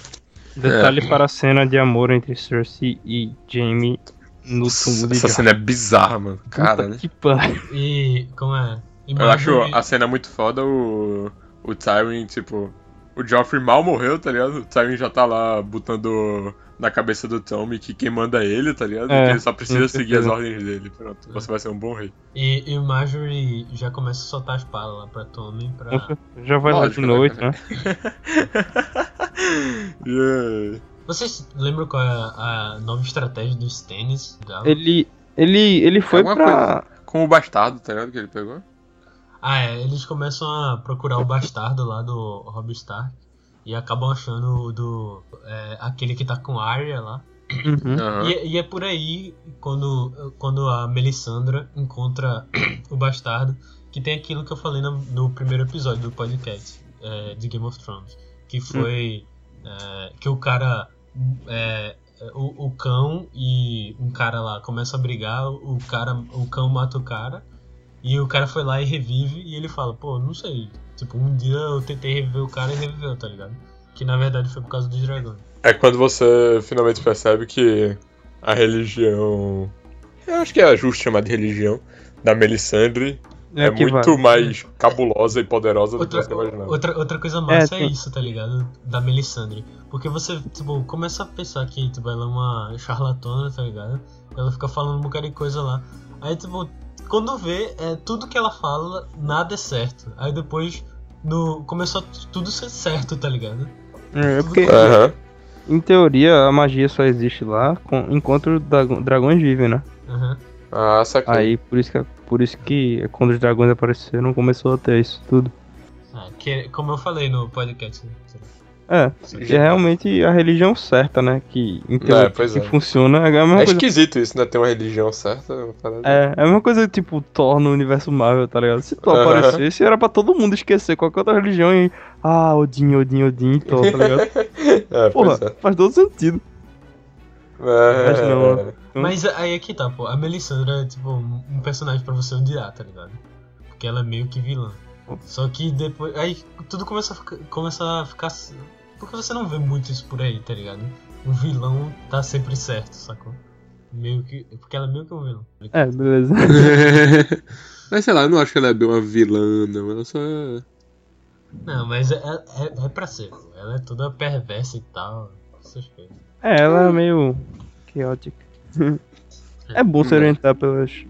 Detalhe para a cena de amor entre Cersei e Jaime no túmulo de Essa cena é bizarra, mano. Puta Cara, né? que pariu. E como é? E Eu acho a cena muito foda, o. O Tywin, tipo. O Joffrey mal morreu, tá ligado? O Tywin já tá lá botando na cabeça do Tommy que quem manda é ele, tá ligado? É, ele só precisa seguir as ordens dele. Pronto, você vai ser um bom rei. E, e o Marjorie já começa a soltar a espada lá pra Tommy pra. Já vai lá de né, noite, cara? né? *laughs* Yeah. Vocês lembram qual é a, a nova estratégia dos tênis? Ele. Ele, ele foi Alguma pra. Com o bastardo, tá ligado? Que ele pegou. Ah, é, eles começam a procurar o bastardo lá do Robb Stark e acabam achando o do. é, aquele que tá com a Arya lá. Uhum. E, é- e é por aí quando, quando a Melisandra encontra *coughs* o bastardo, que tem aquilo que eu falei no, no primeiro episódio do podcast é, de Game of Thrones, que foi é, que o cara, é, o, o cão e um cara lá começam a brigar, o cara, o cão mata o cara e o cara foi lá e revive e ele fala, pô, não sei, tipo um dia eu tentei reviver o cara e reviveu, tá ligado? Que na verdade foi por causa dos dragões. É quando você finalmente percebe que a religião. Eu acho que é justo chamar de religião. Da Melisandre é, que muito vai. mais cabulosa e poderosa do Outra, que você imaginava. outra, outra coisa massa é, tem- isso, tá ligado? Da Melisandre. Porque você, tipo, começa a pensar que tipo, ela é uma charlatana, tá ligado? Ela fica falando um bocado de coisa lá. Aí, tipo, quando vê, é, tudo que ela fala, nada é certo. Aí depois, no, começou a tudo ser certo, tá ligado? É porque, Aham. em teoria, a magia só existe lá com- enquanto dragões vivem, né? Aham. Ah, saquei. Aí, por isso que, por isso que quando os dragões apareceram, começou a ter isso tudo. Ah, que, como eu falei no podcast. né? É, que é realmente a religião certa, né? Que, teoria, pois que é. funciona. É a mesma É coisa esquisito isso, né? Ter uma religião certa. parada. É, é a mesma coisa tipo Thor no universo Marvel, tá ligado? Se Thor Aham. aparecesse, era pra todo mundo esquecer qualquer outra religião e. Ah, Odin, Odin, Odin, Thor, tá ligado? *laughs* É, Porra, é. faz todo sentido. É, Mas não. Hum. Mas aí é que tá, pô. A Melisandre é, tipo, um personagem pra você odiar, tá ligado? Porque ela é meio que vilã. Só que depois. Aí tudo começa a ficar. Começa a ficar. Porque você não vê muito isso por aí, tá ligado? O vilão tá sempre certo, sacou? Meio que. Porque ela é meio que um vilão. É, beleza. *laughs* Mas sei lá, eu não acho que ela é bem uma vilã, não. Ela só é. Não, mas é, é, é pra ser, pô. Ela é toda perversa e tal. Essas coisas. É, ela é meio. caótica. É bom se orientar pelas.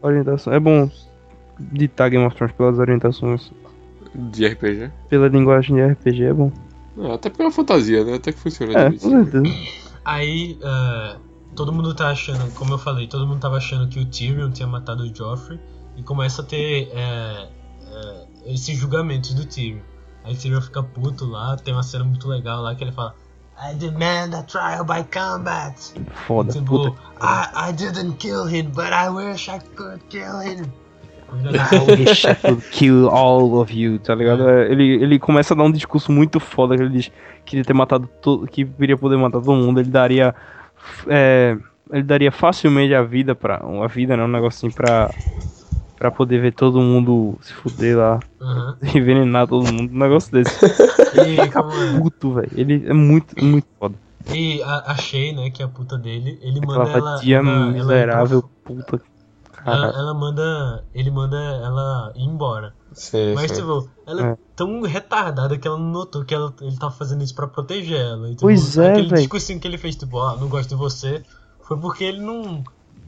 Orientações. É bom ditar Game of Thrones pelas orientações. De RPG? Pela linguagem de RPG é bom. Não, até porque é fantasia, né? Até que funciona É, com certeza. Aí, é, todo mundo tá achando, como eu falei, todo mundo tava achando que o Tyrion tinha matado o Joffrey e começa a ter é, é, esses julgamentos do Tyrion. Aí o Tyrion fica puto lá, tem uma cena muito legal lá que ele fala I demand a trial by combat. Foda. Tipo, Puta. I, I didn't kill him, but I wish I could kill him. I wish I could kill all of you, tá ligado? É, Ele, ele começa a dar um discurso muito foda que ele diz que queria ter matado todo, que iria poder matar todo mundo, ele daria é, ele daria facilmente a vida para a vida, né, um negócio assim pra para poder ver todo mundo se fuder lá, Aham. *laughs* envenenar todo mundo, um negócio desse. *laughs* E como é? Puto, velho. Ele é muito muito foda. E a, a Shay, né, que é a puta dele, ele manda Aquela ela. vadia ela- ela ir miserável, pra- puta. Ela, Caralho. ela manda. Ele manda ela ir embora. Sim, Mas, sim. tipo, ela é. É. tão retardada que ela não notou que ela, ele tava fazendo isso pra proteger ela. E, tipo, Pois é, Aquele véi. discursinho que ele fez, tipo, ó, não gosto de você, foi porque ele não.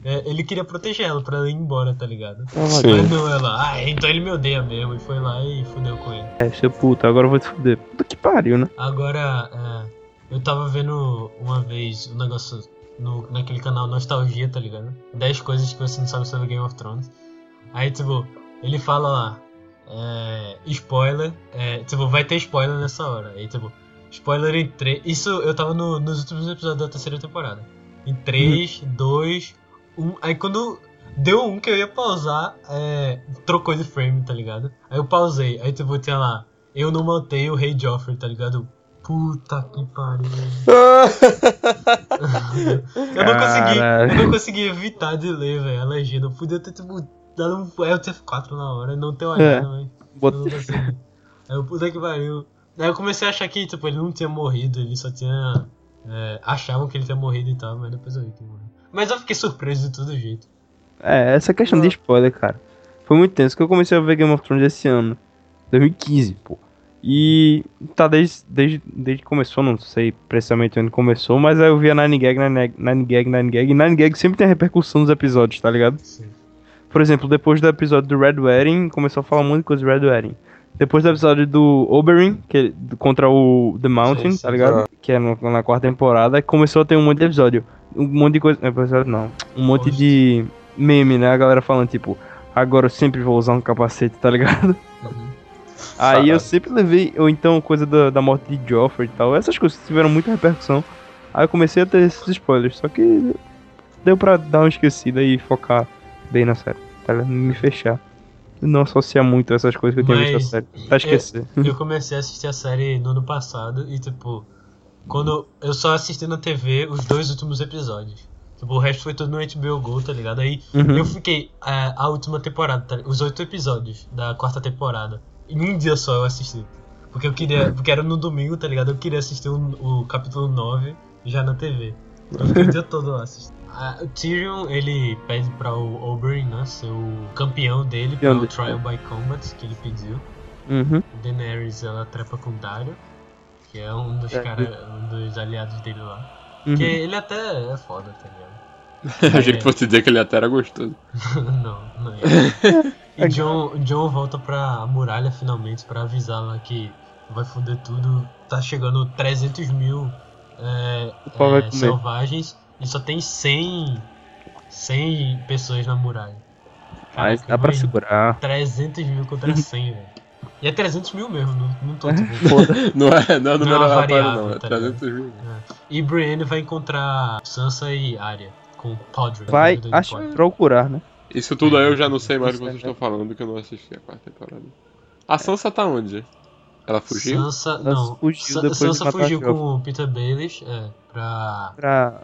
É, ele queria proteger ela pra ela ir embora, tá ligado? Sim. Mas não, ela, ah, então ele me odeia mesmo. E foi lá e fudeu com ele. É, seu puta, agora eu vou te fuder. Puta que pariu, né? Agora, é, eu tava vendo uma vez um negócio no, naquele canal Nostalgia, tá ligado? 10 coisas que você não sabe sobre Game of Thrones. Aí, tipo, ele fala lá, é, spoiler, é, tipo, vai ter spoiler nessa hora. Aí, tipo, spoiler em 3. Isso eu tava no- nos últimos episódios da terceira temporada. Em 3, 2, 1. Aí quando deu um que eu ia pausar, é, trocou de frame, tá ligado? Aí eu pausei, aí tipo, tinha lá, eu não matei o Rei Joffrey, tá ligado? Puta que pariu. *laughs* eu, não consegui, eu não consegui evitar de ler, velho, a legenda. Eu podia ter, tipo, dado um Alt F4 na hora não ter olhado, mas eu Bota- não consegui. Aí eu, puta que pariu. Aí eu comecei a achar que, tipo, ele não tinha morrido, ele só tinha. É, achavam que ele tinha morrido e tal, mas depois eu vi que morreu. Mas eu fiquei surpreso de todo jeito. É, essa questão de spoiler, cara. Foi muito tenso que eu comecei a ver Game of Thrones esse ano. 2015, pô. E tá desde, desde, desde que começou, não sei precisamente onde começou, mas aí eu via Nine Gag, Nine, Nine Gag, Nine Gag, e Nine Gag sempre tem a repercussão nos episódios, tá ligado? Sim. Por exemplo, depois do episódio do Red Wedding, começou a falar muita coisa de Red Wedding. Depois do episódio do Oberyn, que é do- contra o The Mountain, Sim, sim. tá ligado? Que é no- na quarta temporada, começou a ter um monte de episódio. Um monte de coisa. Episódio não. Um monte de meme, né? A galera falando, tipo, agora eu sempre vou usar um capacete, tá ligado? Uhum. Aí eu Caralho. sempre levei, ou então coisa da, da morte de Joffrey e tal. Essas coisas tiveram muita repercussão. Aí eu comecei a ter esses spoilers. Só que deu pra dar uma esquecida e focar bem na série, tá ligado? Me fechar. Não associar muito essas coisas que eu tinha visto Mas na série. Pra esquecer. Eu comecei a assistir a série no ano passado e, tipo, quando eu só assisti na TV os dois últimos episódios. Tipo, o resto foi tudo no HBO Go, tá ligado? Aí Uhum. eu fiquei é, a última temporada, tá- os oito episódios da quarta temporada. Em um dia só eu assisti. Porque eu queria. Porque era no domingo, tá ligado? Eu queria assistir o, o capítulo 9 já na TV. Eu fiquei o dia todo lá assistindo. O Tyrion, ele pede pra o Oberyn, né, ser o campeão dele dele. Trial by Combat, que ele pediu. Uhum. Daenerys, ela trepa com Dario, que é um dos É. cara, um dos aliados dele lá. Uhum. Que ele até é foda, tá ligado? *laughs* Achei que fosse dizer que ele até era gostoso. *laughs* não, não é. *laughs* E John, John volta pra muralha finalmente pra avisar lá que vai foder tudo. Tá chegando 300 mil é, é, selvagens e só tem 100, 100 pessoas na muralha. Mas Caraca, dá pra segurar. 300 mil contra 100, velho. E é 300 mil mesmo, não, não tô *laughs* Não é, não é número Não é variável, não. É tá 300 mil. É. E Brienne vai encontrar Sansa e Arya com Podrick. Vai, acho procurar, né? Isso tudo aí eu já não sei mais do que vocês estão falando, que eu não assisti a quarta temporada. A Sansa tá onde? Ela fugiu? Sansa, não. fugiu Sa- Sansa fugiu com o Peter Baelish, é, pra... Pra,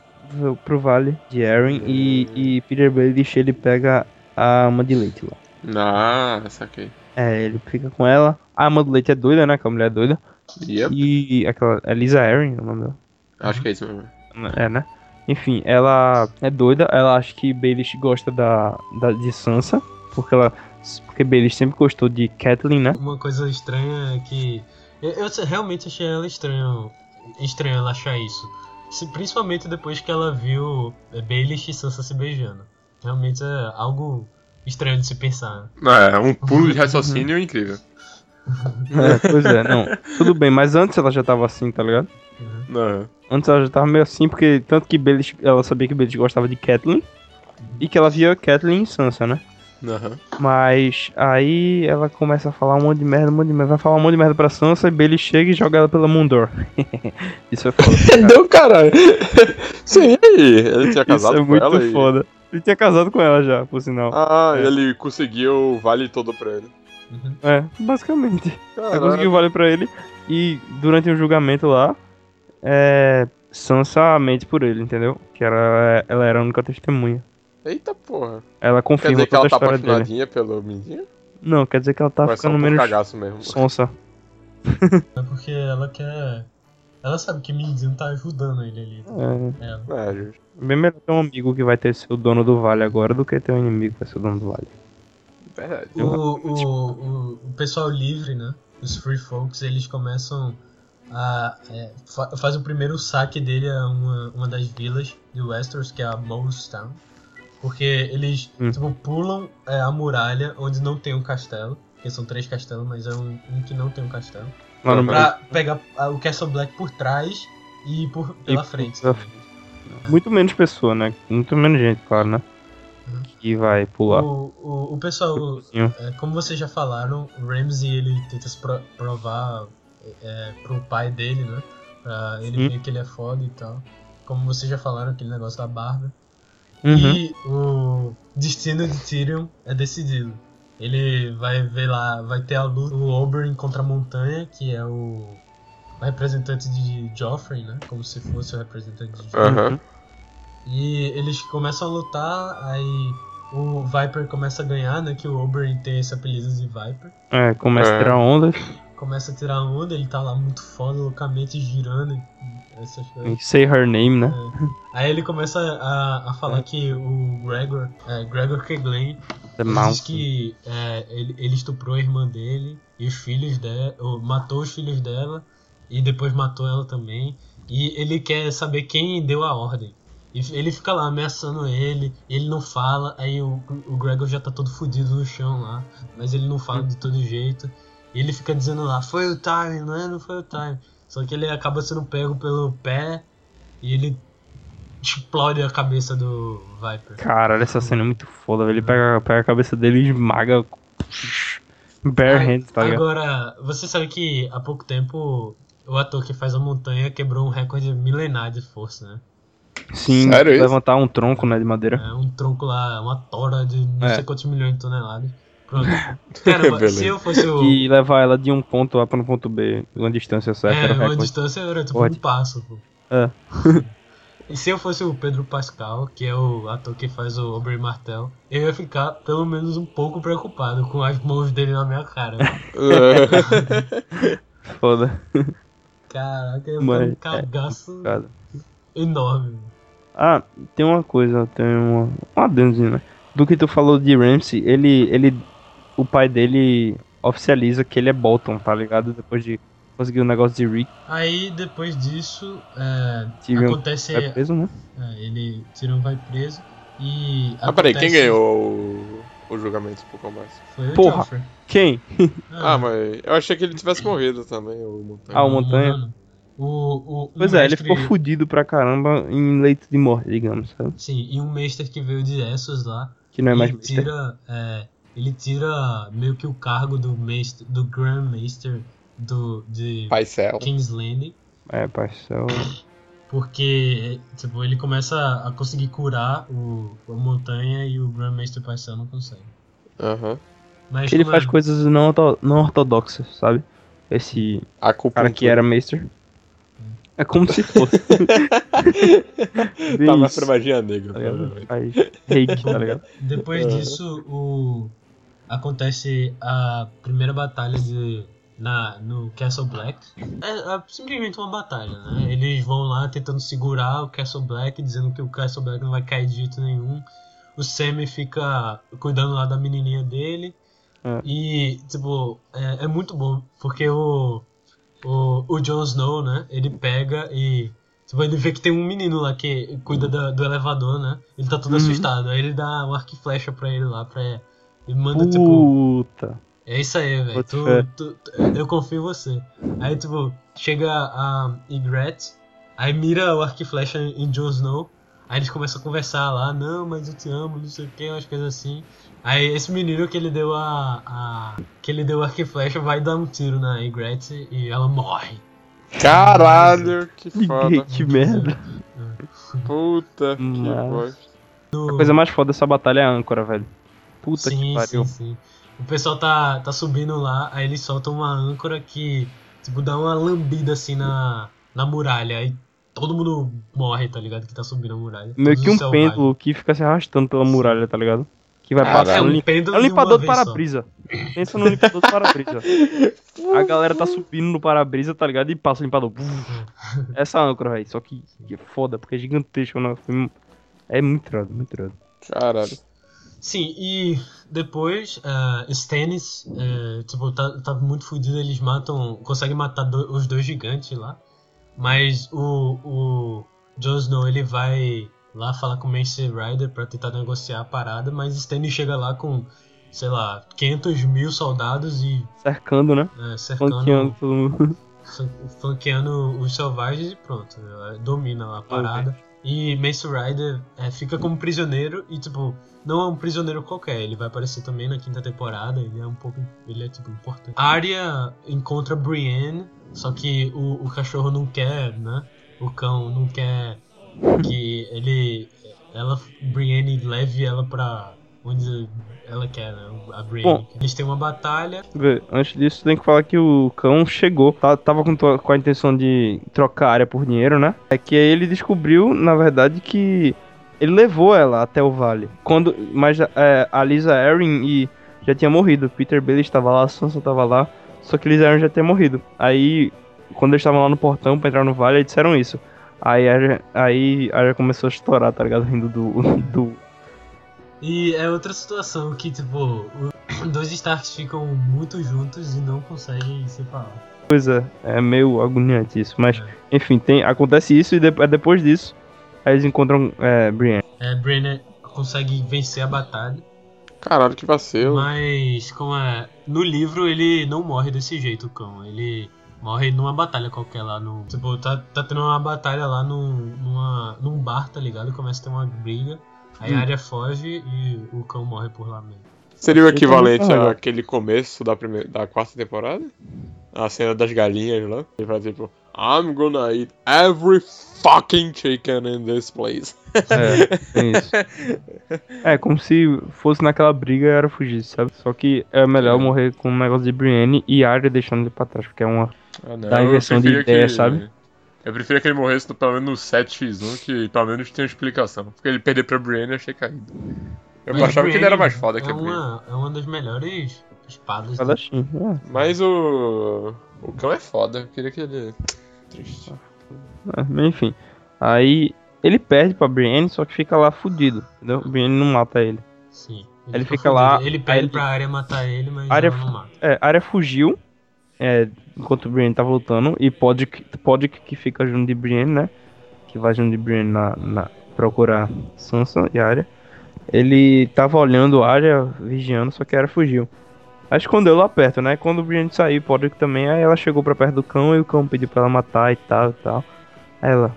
pro vale de Eren e, e Peter Baelish ele pega a ama de leite lá. Ah, saquei. É, ele fica com ela. A ama do leite é doida, né? Que a mulher é doida. Yep. E aquela. Elisa Eren, o nome dela. Acho que é isso mesmo. É, né? Enfim, ela é doida, ela acha que Baelish gosta da, da de Sansa, porque ela porque Baelish sempre gostou de Catelyn, né? Uma coisa estranha é que... Eu, eu realmente achei ela estranho, estranho ela achar isso. Se- principalmente depois que ela viu é, Baelish e Sansa se beijando. Realmente é algo estranho de se pensar. né? É, um pulo de raciocínio incrível. É, pois é, não. Tudo bem, mas antes ela já tava assim, tá ligado? Não. Antes ela já tava meio assim, porque tanto que Baelish, ela sabia que Baelish gostava de Catelyn e que ela via Catelyn em Sansa, né? Aham. Mas aí ela começa a falar um monte de merda, um monte de merda, vai falar um monte de merda pra Sansa e Baelish chega e joga ela pela Mundor. *laughs* Isso é foda. *laughs* Deu caralho. *laughs* Sim, e aí? Ele tinha Isso casado é com muito ela e... Ele tinha casado com ela já, por sinal. Ah, É. ele conseguiu o vale todo pra ele. Uhum. É, basicamente. Ela Caralho. conseguiu vale pra ele e durante o julgamento lá, é, Sansa mente por ele, entendeu? Que ela, ela era a única testemunha. Eita porra. Ela Quer confirma dizer que ela a tá história dele. apaixonadinha pelo Mindinho? Não, quer dizer que ela tá Ou é ficando menos cagaço mesmo? sonsa. É porque ela quer... Ela sabe que Mindinho tá ajudando ele ali. É, Ela. É, justo. bem melhor ter um amigo que vai ter ser o dono do vale agora do que ter um inimigo que vai ser o dono do vale. Verdade. O, o, o, o pessoal livre, né? Os free folks, eles começam a. É, fa faz o primeiro saque dele a uma, uma das vilas de Westeros, que é a Mole's Town. Porque eles Hum. tipo, pulam é, a muralha onde não tem um castelo. Porque são três castelos, mas é um, um que não tem um castelo. Lá no Pra pegar o Castle Black por trás e por, pela por- frente. pela. Muito menos pessoa, né? Muito menos gente, claro, né? Uhum. Que vai pular. O, o, o pessoal, Sim. é, como vocês já falaram, o Ramsey ele tenta se pro- provar é, pro pai dele, né? Pra ele Sim. ver que ele é foda e tal. Como vocês já falaram, aquele negócio da barba. Uhum. E o destino de Tyrion é decidido. Ele vai ver lá, vai ter a luta, o Oberyn contra a montanha, que é o, o representante de Joffrey, né? Como se fosse o representante de Joffrey. Aham. E eles começam a lutar, aí o Viper começa a ganhar, né? Que o Oberyn tem esse apelido de Viper. É, começa É. a tirar ondas. Começa a tirar onda, ele tá lá muito foda, loucamente girando. Essas coisas. Say her name, né? Aí ele começa a, a falar que o Gregor, é, Gregor The ele diz que é, ele, ele estuprou a irmã dele e os filhos dela, ou matou os filhos dela e depois matou ela também. E ele quer saber quem deu a ordem. E ele fica lá ameaçando ele, ele não fala, aí o, o Gregor já tá todo fudido no chão lá, mas ele não fala de todo jeito. E ele fica dizendo lá, foi o time, não é? Não foi o time. Só que ele acaba sendo pego pelo pé e ele explode a cabeça do Viper. Caralho, essa cena é muito foda, velho. Ele pega, pega a cabeça dele e esmaga. Bare Ai, hand, tá ligado? Agora, você sabe que há pouco tempo o ator que faz a montanha quebrou um recorde milenar de força, né? Sim, Sério isso? levantar um tronco, né, de madeira. É um tronco lá, uma tora de não É. sei quantos milhões de toneladas. *laughs* Pronto. Se eu fosse o. E levar ela de um ponto A para um ponto B, uma distância certa. É, uma distância era tipo Pode. um passo, pô. É. *laughs* E se eu fosse o Pedro Pascal, que é o ator que faz o Oberyn Martel, eu ia ficar pelo menos um pouco preocupado com as mãos dele na minha cara. *laughs* Foda. Caraca, é Mas, um é, cagaço Cara. enorme. Ah, tem uma coisa, tem uma, um adendozinho, né? Do que tu falou de Ramsey, ele, ele, o pai dele oficializa que ele é Bolton, tá ligado? Depois de conseguir o negócio de Rick, Aí depois disso, é, Tyrion acontece. é preso, né? é, ele Tyrion vai preso e. Ah, peraí, quem acontece- ganhou o, o julgamento por combate? Foi o Porra. Joffrey. Quem? Ah, mas eu achei que ele tivesse morrido também, o Montanha. Ah, o Montanha? Mano, O, o, Pois um é, ele mestre- ficou fudido pra caramba em leito de morte, digamos, sabe? Sim, e um Meister que veio de Essos lá. Que não é mais Mister. tira. é, ele tira meio que o cargo do Meister, do Grand Maester do, de Paisel. King's Landing. É, parcel. Porque, tipo, ele começa a conseguir curar o, a montanha e o Grand Maester Paisel não consegue. Aham. Mas Ele faz é- coisas não, não ortodoxas, sabe? Esse A culpa cara que era Maester. É como se fosse. *laughs* Tava isso, pra magia negra, tá ligado? Faz reiki, tá ligado? Depois disso, o acontece a primeira batalha de na no Castle Black. É, é simplesmente uma batalha, né? Eles vão lá tentando segurar o Castle Black, dizendo que o Castle Black não vai cair de jeito nenhum. O Sammy fica cuidando lá da menininha dele. É. E, tipo, é, é muito bom, porque o, o, o Jon Snow, né? Ele pega e. Tipo, ele vê que tem um menino lá que cuida da- do elevador, né? Ele tá todo Uhum. assustado. Aí ele dá um arco e flecha pra ele lá, pra. Ele manda, tipo. Puta. É isso aí, velho. Eu confio em você. Aí, tipo, chega a Ygritte, aí mira o arco e flecha em Jon Snow. Aí eles começam a conversar lá, não, mas eu te amo, não sei o que, umas coisas assim. Aí esse menino que ele deu a. a que ele deu o arco e flecha vai dar um tiro na Ygritte e ela morre. Caralho, que foda. *laughs* que merda. Puta que bosta. A coisa mais foda dessa batalha é a âncora, velho. Puta que sim, pariu. sim, sim. O pessoal tá, tá subindo lá, aí eles soltam uma âncora que, tipo, dá uma lambida assim na, na muralha. Aí todo mundo morre, tá ligado? Que tá subindo a muralha. Meio que um selvagens. pêndulo que fica se arrastando pela muralha, tá ligado? Que vai. É passando. um lim- pêndulo É um limpador de para-brisa. Pensa no limpador de para-brisa. A galera tá subindo no para-brisa, tá ligado? E passa o limpador. *laughs* Essa âncora, velho. Só que, que foda, porque é gigantesco. Né? É muito irado, muito irado. Caralho. Sim, e depois, uh, Stannis, eh, tipo, tá, tá muito fudido, eles matam, conseguem matar do- os dois gigantes lá, mas o, o Jon Snow, ele vai lá falar com o Mance Rider pra tentar negociar a parada, mas Stannis chega lá com, sei lá, 500 mil soldados e Cercando, né? eh, cercando, Flanqueando todo mundo. flan- flanqueando os selvagens e pronto, eh, domina lá a parada. E Mace Rider eh, fica como prisioneiro e, tipo, não é um prisioneiro qualquer, ele vai aparecer também na quinta temporada, ele é um pouco, ele é, tipo, importante. Arya encontra Brienne, só que o, o cachorro não quer, né, o cão não quer que ele, ela, Brienne leve ela pra onde ela quer, né, a Brienne. Bom. Eles têm uma batalha, Vê, Antes disso, tem que falar que o cão chegou. Tá- Tava com, com a intenção de trocar a área por dinheiro, né? É que aí ele descobriu, na verdade, que ele levou ela até o vale. Quando, mas é, a Lisa Erin e já tinha morrido. Peter Bailey estava lá, a Sansa estava lá. Só que Lisa Erin já tinha morrido. Aí, quando eles estavam lá no portão pra entrar no vale, eles disseram isso. Aí a aí a Arya começou a estourar, tá ligado? *laughs* Rindo do, do E é outra situação que, tipo, *clears throat* dois Starks ficam muito juntos e não conseguem se falar. coisa. É meio agoniante isso. Mas, É. enfim, tem, acontece isso e de- é depois disso, aí eles encontram é, Brienne. É, Brenner consegue vencer a batalha, Caralho, que vacilo. mas como é. No livro ele não morre desse jeito, o cão. Ele morre numa batalha qualquer lá no. Tipo, tá, tá tendo uma batalha lá num, numa, num bar, tá ligado? Começa a ter uma briga. Aí Hum. a área foge e o cão morre por lá mesmo. Seria o equivalente àquele começo da, primeira, da quarta temporada? A cena das galinhas lá. Ele fala tipo, I'm gonna eat every fucking chicken in this place. É, *laughs* tem isso. É, como se fosse naquela briga e era fugir, sabe? Só que é melhor É. morrer com um negócio de Brienne e Arya deixando ele pra trás, porque é uma. Ah, não, eu inversão de ideia, que- sabe? Eu preferia que ele morresse no, pelo menos no 7x1, que pelo menos tem uma explicação. Porque ele perder pra Brienne eu achei caído. Eu Mas achava que ele era mais foda que é a Brienne. uma, é uma das melhores espadas. Espadachim. É. Mas o. O cão é foda. Eu queria que ele. Triste. É, mas enfim. Aí ele perde pra Brienne, só que fica lá fudido, entendeu? Brienne não mata ele. Sim. Ele fica fudido. lá, Ele pede ele- pra área matar ele, mas ela não mata. É, a área fugiu, é, enquanto o Brienne tava lutando, e pode pode que fica junto de Brienne, né? Que vai junto de Brienne na, na procurar Sansa e Arya. Ele tava olhando a área, vigiando, só que a Arya fugiu. Aí escondeu lá perto, né? Quando o Brienne saiu, pode que também, aí ela chegou pra perto do cão e o cão pediu pra ela matar e tal e tal. Aí ela,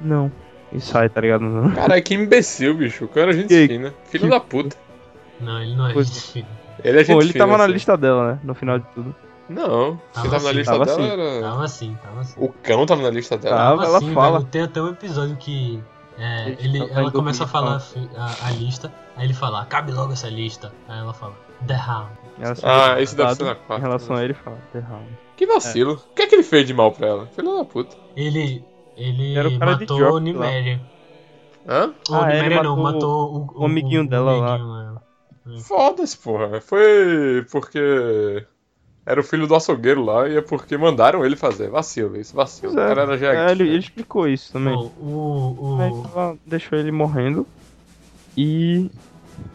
não. E sai, tá ligado? *laughs* Caralho, que imbecil, bicho. O cão era gente Que- fina. Filho que- da puta. Não, ele não é gente fina. Ele é gente Bom, ele fina, tava na assim. lista dela, né? No final de tudo. Não, quem tava na assim, lista tava dela assim. era. Tava assim, tava assim. O cão tava na lista dela. Tava. Tava ela assim, fala. velho. Tem até um episódio que é, ele, tá ela começa a pro falar Japão. a, a lista, aí ele fala, cabe logo essa lista. Aí ela fala, The Hound. Ah, isso deve ser na quarta. Em relação a ele, fala, The Hound. Que vacilo. O que é que ele fez de mal pra ela? Filho da puta. Ele, ele Era o cara de matou o lá. Niméria. Hã? O Ah, Niméria não, matou matou o, o amiguinho dela lá. amiguinho Foda-se, porra. Foi porque. Era o filho do açougueiro lá e é porque mandaram ele fazer. Vacilo, isso, vacilo. Pois O é, cara era já. É, ele, ele explicou isso também. Bom, o, o, deixou ele morrendo. E.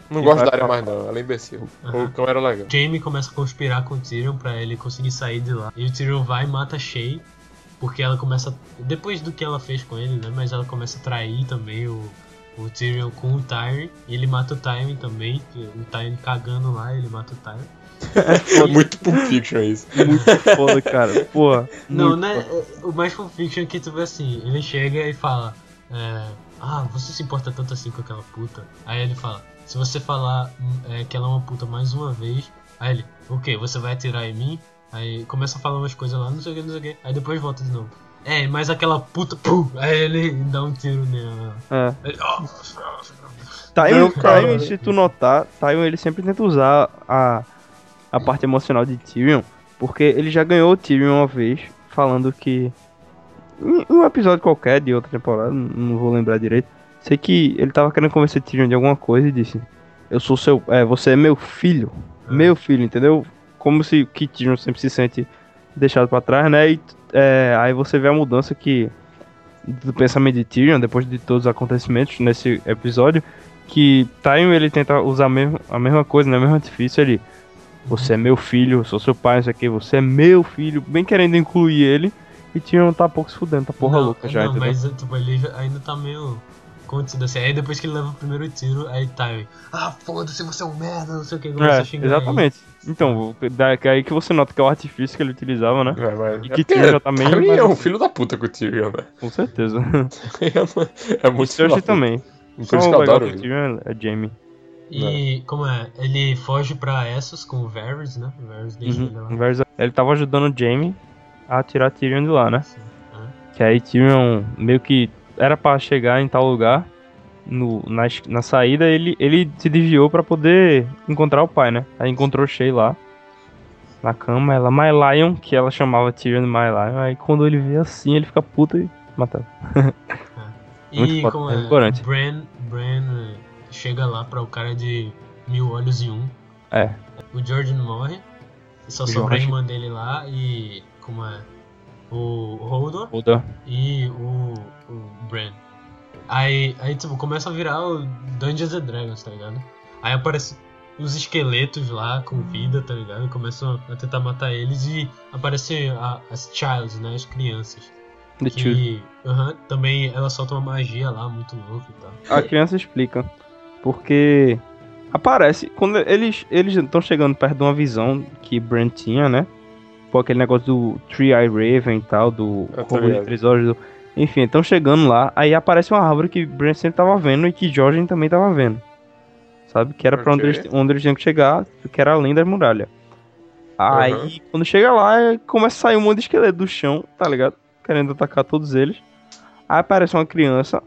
Não gosto da área mais, não. Ela é imbecil. Aham. O cão era legal. Jaime começa a conspirar com o Tyrion pra ele conseguir sair de lá. E o Tyrion vai e mata a Shay. Porque ela começa. Depois do que ela fez com ele, né? Mas ela começa a trair também o, o Tyrion com o Tyrion. E ele mata o Tyrion também. que O Tyrion cagando lá, ele mata o Tyrion. É *laughs* muito Pulp Fiction isso. Muito foda, cara. Porra. Não, né? O mais Pulp Fiction é que tu vê assim, ele chega e fala, é, ah, você se importa tanto assim com aquela puta? Aí ele fala, se você falar é, que ela é uma puta mais uma vez, aí ele, o quê? Você vai atirar em mim? Aí começa a falar umas coisas lá, não sei o que, não sei o que, aí depois volta de novo. É, mas aquela puta, pum, aí ele dá um tiro nela. É. Aí, "Ah, Tywon, Não, cara. Tywon, se tu notar, Tywon ele sempre tenta usar a, a parte emocional de Tyrion, porque ele já ganhou o Tyrion uma vez, falando que. Em um episódio qualquer de outra temporada, não- vou lembrar direito. Sei que ele tava querendo convencer Tyrion de alguma coisa e disse: Eu sou seu. É, você é meu filho. Ah. Meu filho, entendeu? Como se que Tyrion sempre se sente deixado pra trás, né? E é, aí você vê a mudança que. Do pensamento de Tyrion, depois de todos os acontecimentos nesse episódio, que Tywin ele tenta usar a mesma, a mesma coisa, né? O mesmo artifício ali. Você é meu filho, eu sou seu pai, isso aqui, você é meu filho, bem querendo incluir ele. E Tyrion tá pouco se fudendo, tá porra não, louca já, Não, entendeu? mas tipo, ele ainda tá meio contido assim. Aí depois que ele leva o primeiro tiro, aí Tywin, ah, foda-se, você é um merda, não sei o que, começa É, a xingar ele. exatamente. Então, que aí que você nota que é o artifício que ele utilizava, né? É, mas... E é que porque Tyrion já tá meio- Tyrion é um filho da puta com o Tyrion, né? Com certeza. *laughs* é muito filho da Cersei também. Por isso que o eu adoro. Tyrion é Jaime. E como é? Ele foge pra Essos com o Varys, né? O Varys deixa ele lá. Uhum. Ele tava ajudando o Jaime a tirar Tyrion de lá, né? Assim, né? Que aí Tyrion meio que era pra chegar em tal lugar. No, na, na saída ele, ele se desviou pra poder encontrar o pai, né? Aí encontrou Shay lá. Na cama, ela My Lion, que ela chamava Tyrion de My Lion. Aí quando ele vê assim, ele fica puto e mata. *laughs* Muito E como é é? Bran, Bran chega lá pra o cara de mil olhos em um. É. O George não morre. Só sobra a irmã dele lá e. Como é? O Muda. e o, o Bran. Aí, aí, tipo, começa a virar o Dungeons and Dragons, tá ligado? Aí aparece os esqueletos lá com vida, tá ligado? Começam a tentar matar eles e aparecem a- as Childs, né? As crianças. The. Que aham, também ela solta uma magia lá muito louca e tal. A criança explica. Porque aparece, quando eles eles estão chegando perto de uma visão que Bran tinha, né? Pô, aquele negócio do Three Eye Raven e tal, do tô roubo de três olhos. Do... Enfim, estão chegando lá, aí aparece uma árvore que Bran sempre tava vendo e que Jorgen também tava vendo. Sabe? Que era pra onde eles, onde eles tinham que chegar, que era além da muralha. Aí, Aham. quando chega lá, começa a sair um monte de esqueleto do chão, tá ligado? Querendo atacar todos eles. Aí aparece uma criança,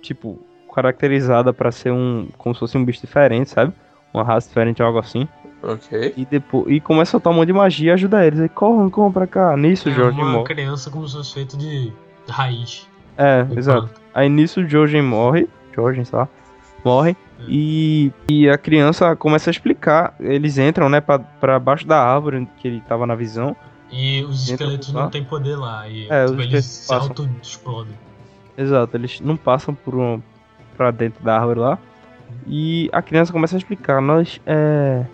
tipo, caracterizada pra ser um. como se fosse um bicho diferente, sabe? Uma raça diferente ou algo assim. Ok. E depois. E começa a soltar um monte de magia e ajuda eles. Aí corram, corram pra cá. Nisso, É Jorge uma morre. criança como se fosse feito de raiz. É, de exato. planta. Aí nisso, Jorgen morre. Jorgen, sei lá. Morre. E, e a criança começa a explicar. Eles entram, né, pra, pra baixo da árvore que ele tava na visão. E os esqueletos não têm poder lá. E É, tipo, eles se auto-explodem. Exato, eles não passam por um, pra dentro da árvore lá. E a criança começa a explicar. Nós é.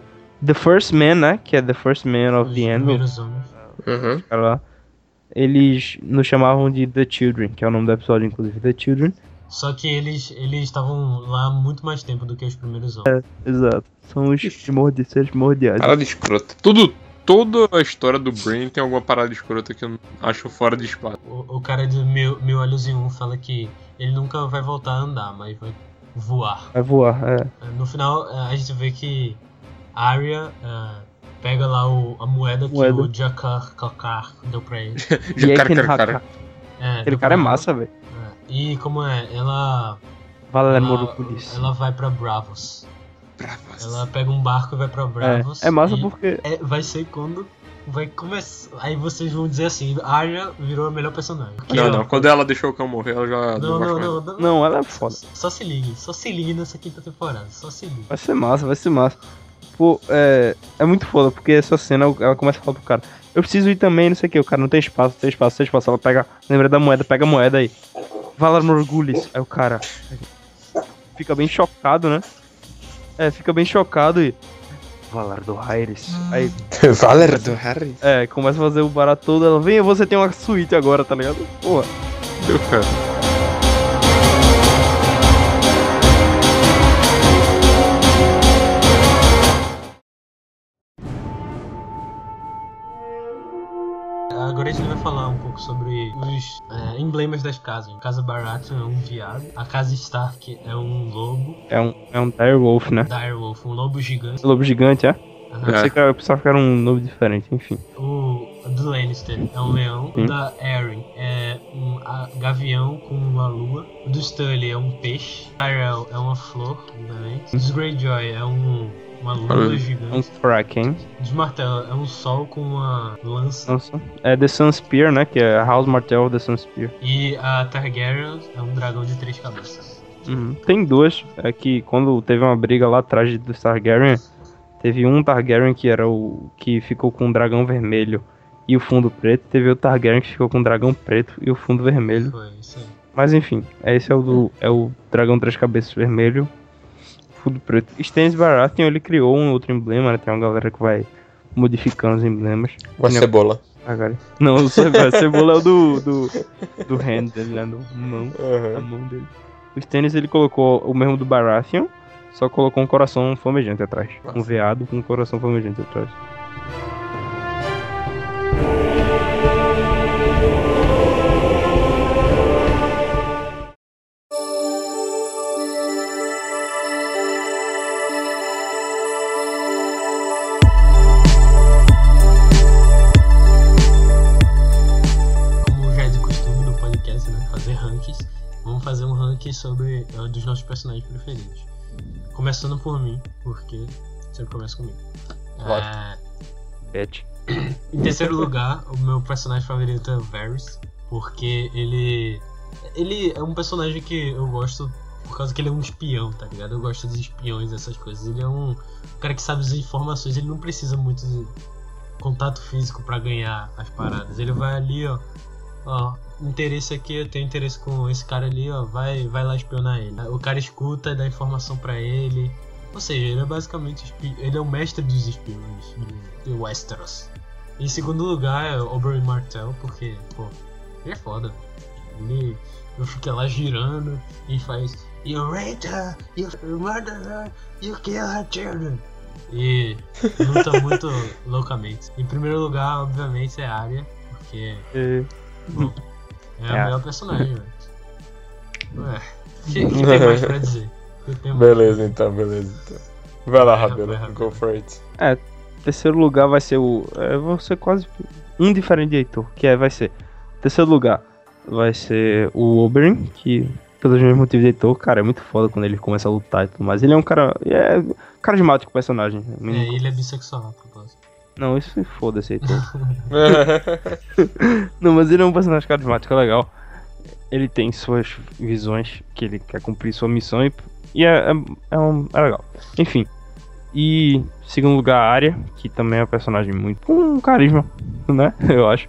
The First Man, né? Que é The First Man of Os the End. primeiros homens. Uhum. lá, eles nos chamavam de The Children, que é o nome do episódio, inclusive, The Children. Só que eles eles estavam lá há muito mais tempo do que os primeiros homens. Exato. São os primordi seres primordiais. Parada escrota. Tudo, toda a história do Brain tem alguma parada escrota que eu acho fora de espaço. O, o cara de Mil, Mil Olhos em Um fala que ele nunca vai voltar a andar, mas vai voar. Vai voar, é. No final, eh, a gente vê que a Arya eh, pega lá o, a moeda que Moeda. o Jakar Kakar deu pra ele. *laughs* E. Haka. É, Aquele cara é massa, velho. É, E como é? Ela. Valério ela, ela vai pra Bravos. Ela pega um barco e vai pra Bravos. É, é massa porque. é- vai ser quando vai começar. Aí vocês vão dizer assim: Arya virou a melhor personagem. Porque, Não, ó, não, quando ela deixou o cão morrer, ela já Não, não, não, não. Não, ela é foda. Só se ligue, só se ligue nessa quinta temporada. Só se ligue. Vai ser massa, vai ser massa. Pô, é, é muito foda, porque essa cena ela começa a falar pro cara. Eu preciso ir também, não sei o que. O cara não tem espaço, não tem espaço, não tem espaço. Ela pega. Lembra da moeda, pega a moeda aí. Valar Morgulis. Aí o cara. Fica bem chocado, né? É, fica bem chocado e. Valar do Aires. Aí, *laughs* Valer do Harry? é, começa a fazer o barato todo. Ela, vem, você tem uma suíte agora, tá ligado? Porra. Deu, cara. Agora a gente vai falar um pouco sobre os é, emblemas das casas. A casa Baratheon é um viado. A casa Stark é um lobo. É um, é um Direwolf, né? Direwolf, um lobo gigante. Lobo gigante, é? Aham. Eu sei que eu pensava que era um nome diferente, enfim. O do Lannister é um leão. Sim. O da Arryn é um gavião com uma lua. O do Stanley é um peixe. O Tyrell é uma flor, obviamente. O dos Greyjoy é um, uma lua Olha, Um gigante. Kraken. O dos Martell é um sol com uma lança. Nossa. É The Sunspear, né? Que é House Martell The Sunspear. E a Targaryen é um dragão de três cabeças. Uhum. Tem duas. É que quando teve uma briga lá atrás do Targaryen, teve um Targaryen que era o que ficou com o dragão vermelho e o fundo preto. Teve o Targaryen que ficou com o dragão preto e o fundo vermelho. Foi isso aí. Mas enfim, esse é o do é o dragão três cabeças vermelho, fundo preto. Stannis Baratheon ele criou um outro emblema, né? Tem uma galera que vai modificando os emblemas. Uma Não. cebola. Cara. Não, a cebola é o do do do hand dele, né? Do mão. a Uhum. mão dele. O Stannis ele colocou o mesmo do Baratheon, só colocou um coração flamejante atrás. Um veado com um coração flamejante atrás. Né? Fazer rankings. Vamos fazer um ranking sobre eh, dos nossos personagens preferidos. Começando por mim, porque sempre começa comigo. Claro. É, Pet. Em terceiro lugar, o meu personagem favorito é o Varys, porque ele. Ele é um personagem que eu gosto por causa que ele é um espião, tá ligado? Eu gosto de espiões, essas coisas. Ele é um cara que sabe as informações, ele não precisa muito de contato físico pra ganhar as paradas. Ele vai ali, ó. Ó, interesse aqui, eu tenho interesse com esse cara ali, ó. Vai, vai lá espionar ele. O cara escuta, dá informação pra ele. Ou seja, ele é basicamente ele é o mestre dos espiões de, de Westeros. Em segundo lugar é o Oberyn Martell, porque, pô, ele é foda. Ele eu fico lá girando e faz You raped her, you murdered her, you killed her children. E luta muito *laughs* loucamente. Em primeiro lugar, obviamente, é a Arya, porque E- bom, é a É. melhor personagem, velho. Ué, o que, que tem *laughs* mais pra dizer? Mais? Beleza, então, beleza. Então. Vai lá, Vai, Rabelo. Go for it. terceiro lugar vai ser o. É, vou ser quase um diferente de Heitor, que é, vai ser. Terceiro lugar vai ser o Oberyn, que pelos mesmos motivos de Heitor, cara, é muito foda quando ele começa a lutar e tudo mais. Ele é um cara. É carismático personagem. É, ele é bissexual, a. Não, isso se foda esse Heitor. *laughs* Não, mas ele é um personagem carismático, é legal. Ele tem suas visões, que ele quer cumprir sua missão e E é, é, é um, é legal. Enfim. E segundo lugar, a Arya, que também é um personagem muito com um carisma, né? *laughs* Eu acho.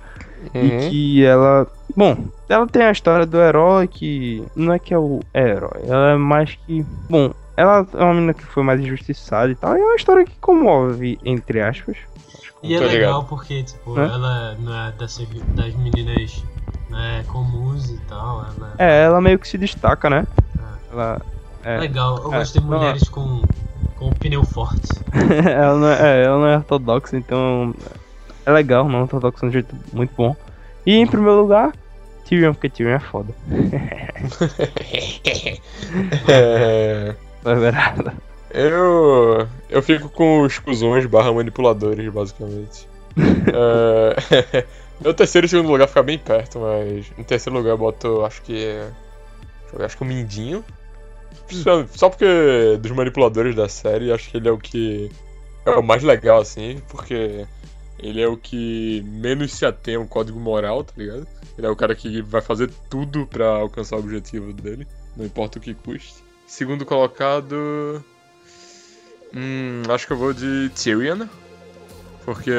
E que ela. Bom, ela tem a história do herói que. Não é que é o herói, ela é mais que. Bom, ela é uma menina que foi mais injustiçada e tal. E é uma história que comove, entre aspas. E é legal ligado. porque, tipo, Hã? ela não é dessas, das meninas né, comuns e tal. Ela É, ela meio que se destaca, né? É. Ela. É, legal. Eu É, gosto de não, mulheres com, com o pneu forte. *laughs* ela, não é, é, ela não é ortodoxa, então. É legal, não é ortodoxa de um jeito muito bom. E em primeiro lugar, Tyrion, porque Tyrion é foda. É, É verdade. Eu. Eu fico com os cuzões barra manipuladores, basicamente. *laughs* É, *laughs* meu terceiro e segundo lugar fica bem perto, mas em terceiro lugar eu boto, acho que. é- deixa eu ver, Acho que o Mindinho. Só- Só porque dos manipuladores da série, acho que ele é o que. É o mais legal, assim, porque ele é o que menos se atém ao código moral, tá ligado? Ele é o cara que vai fazer tudo pra alcançar o objetivo dele, não importa o que custe. Segundo colocado. Hum, acho que eu vou de Tyrion. Porque.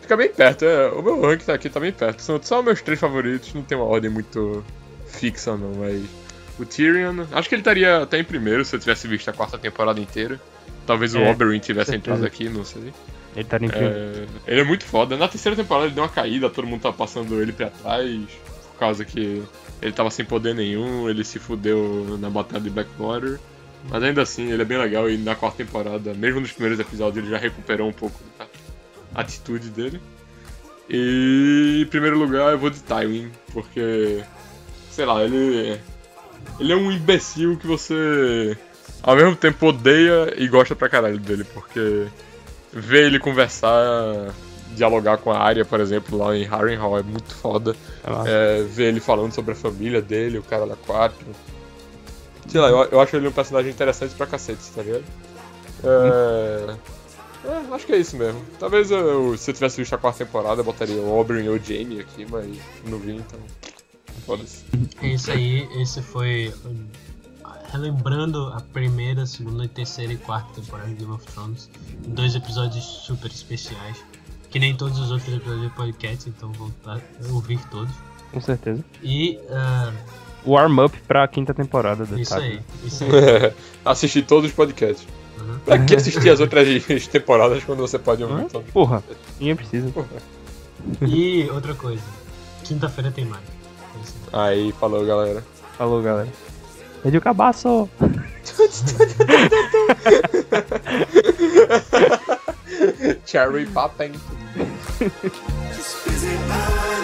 Fica bem perto, é. O meu rank tá aqui tá bem perto. São só meus três favoritos, não tem uma ordem muito fixa não, mas. O Tyrion. Acho que ele estaria até em primeiro se eu tivesse visto a quarta temporada inteira. Talvez o É, Oberyn tivesse entrado aqui, não sei. Ele tá em primeiro. É, ele é muito foda. Na terceira temporada ele deu uma caída, todo mundo tá passando ele pra trás, por causa que ele tava sem poder nenhum, ele se fudeu na batalha de Blackwater. Mas ainda assim, ele é bem legal e na quarta temporada, mesmo nos primeiros episódios, ele já recuperou um pouco da atitude dele. E em primeiro lugar eu vou de Tywin, porque. Sei lá, ele. Ele é um imbecil que você ao mesmo tempo odeia e gosta pra caralho dele, porque ver ele conversar, dialogar com a Arya, por exemplo, lá em Harrenhal é muito foda. É, ver ele falando sobre a família dele, o cara da 4. Sei lá, eu, eu acho ele um personagem interessante pra cacete, tá ligado? É... é, acho que é isso mesmo. Talvez eu, se eu tivesse visto a quarta temporada, eu botaria o Oberyn ou o Jaime aqui, mas não vi, então. Foda-se. É isso aí, esse foi. Relembrando a primeira, segunda, terceira e quarta temporada de Game of Thrones. Dois episódios super especiais. Que nem todos os outros episódios do podcast, então vão tá- ouvir todos. Com certeza. E O warm-up pra quinta temporada do isso aí, isso *laughs* aí. Assistir todos os podcasts. Uhum. Pra que assistir as outras *laughs* temporadas quando você pode ouvir todas? Porra, ninguém precisa. E outra coisa, quinta-feira tem mais. É aí. Falou galera. Falou, galera. Rede o cabaço! *laughs* Cherry Poppin'. This busy body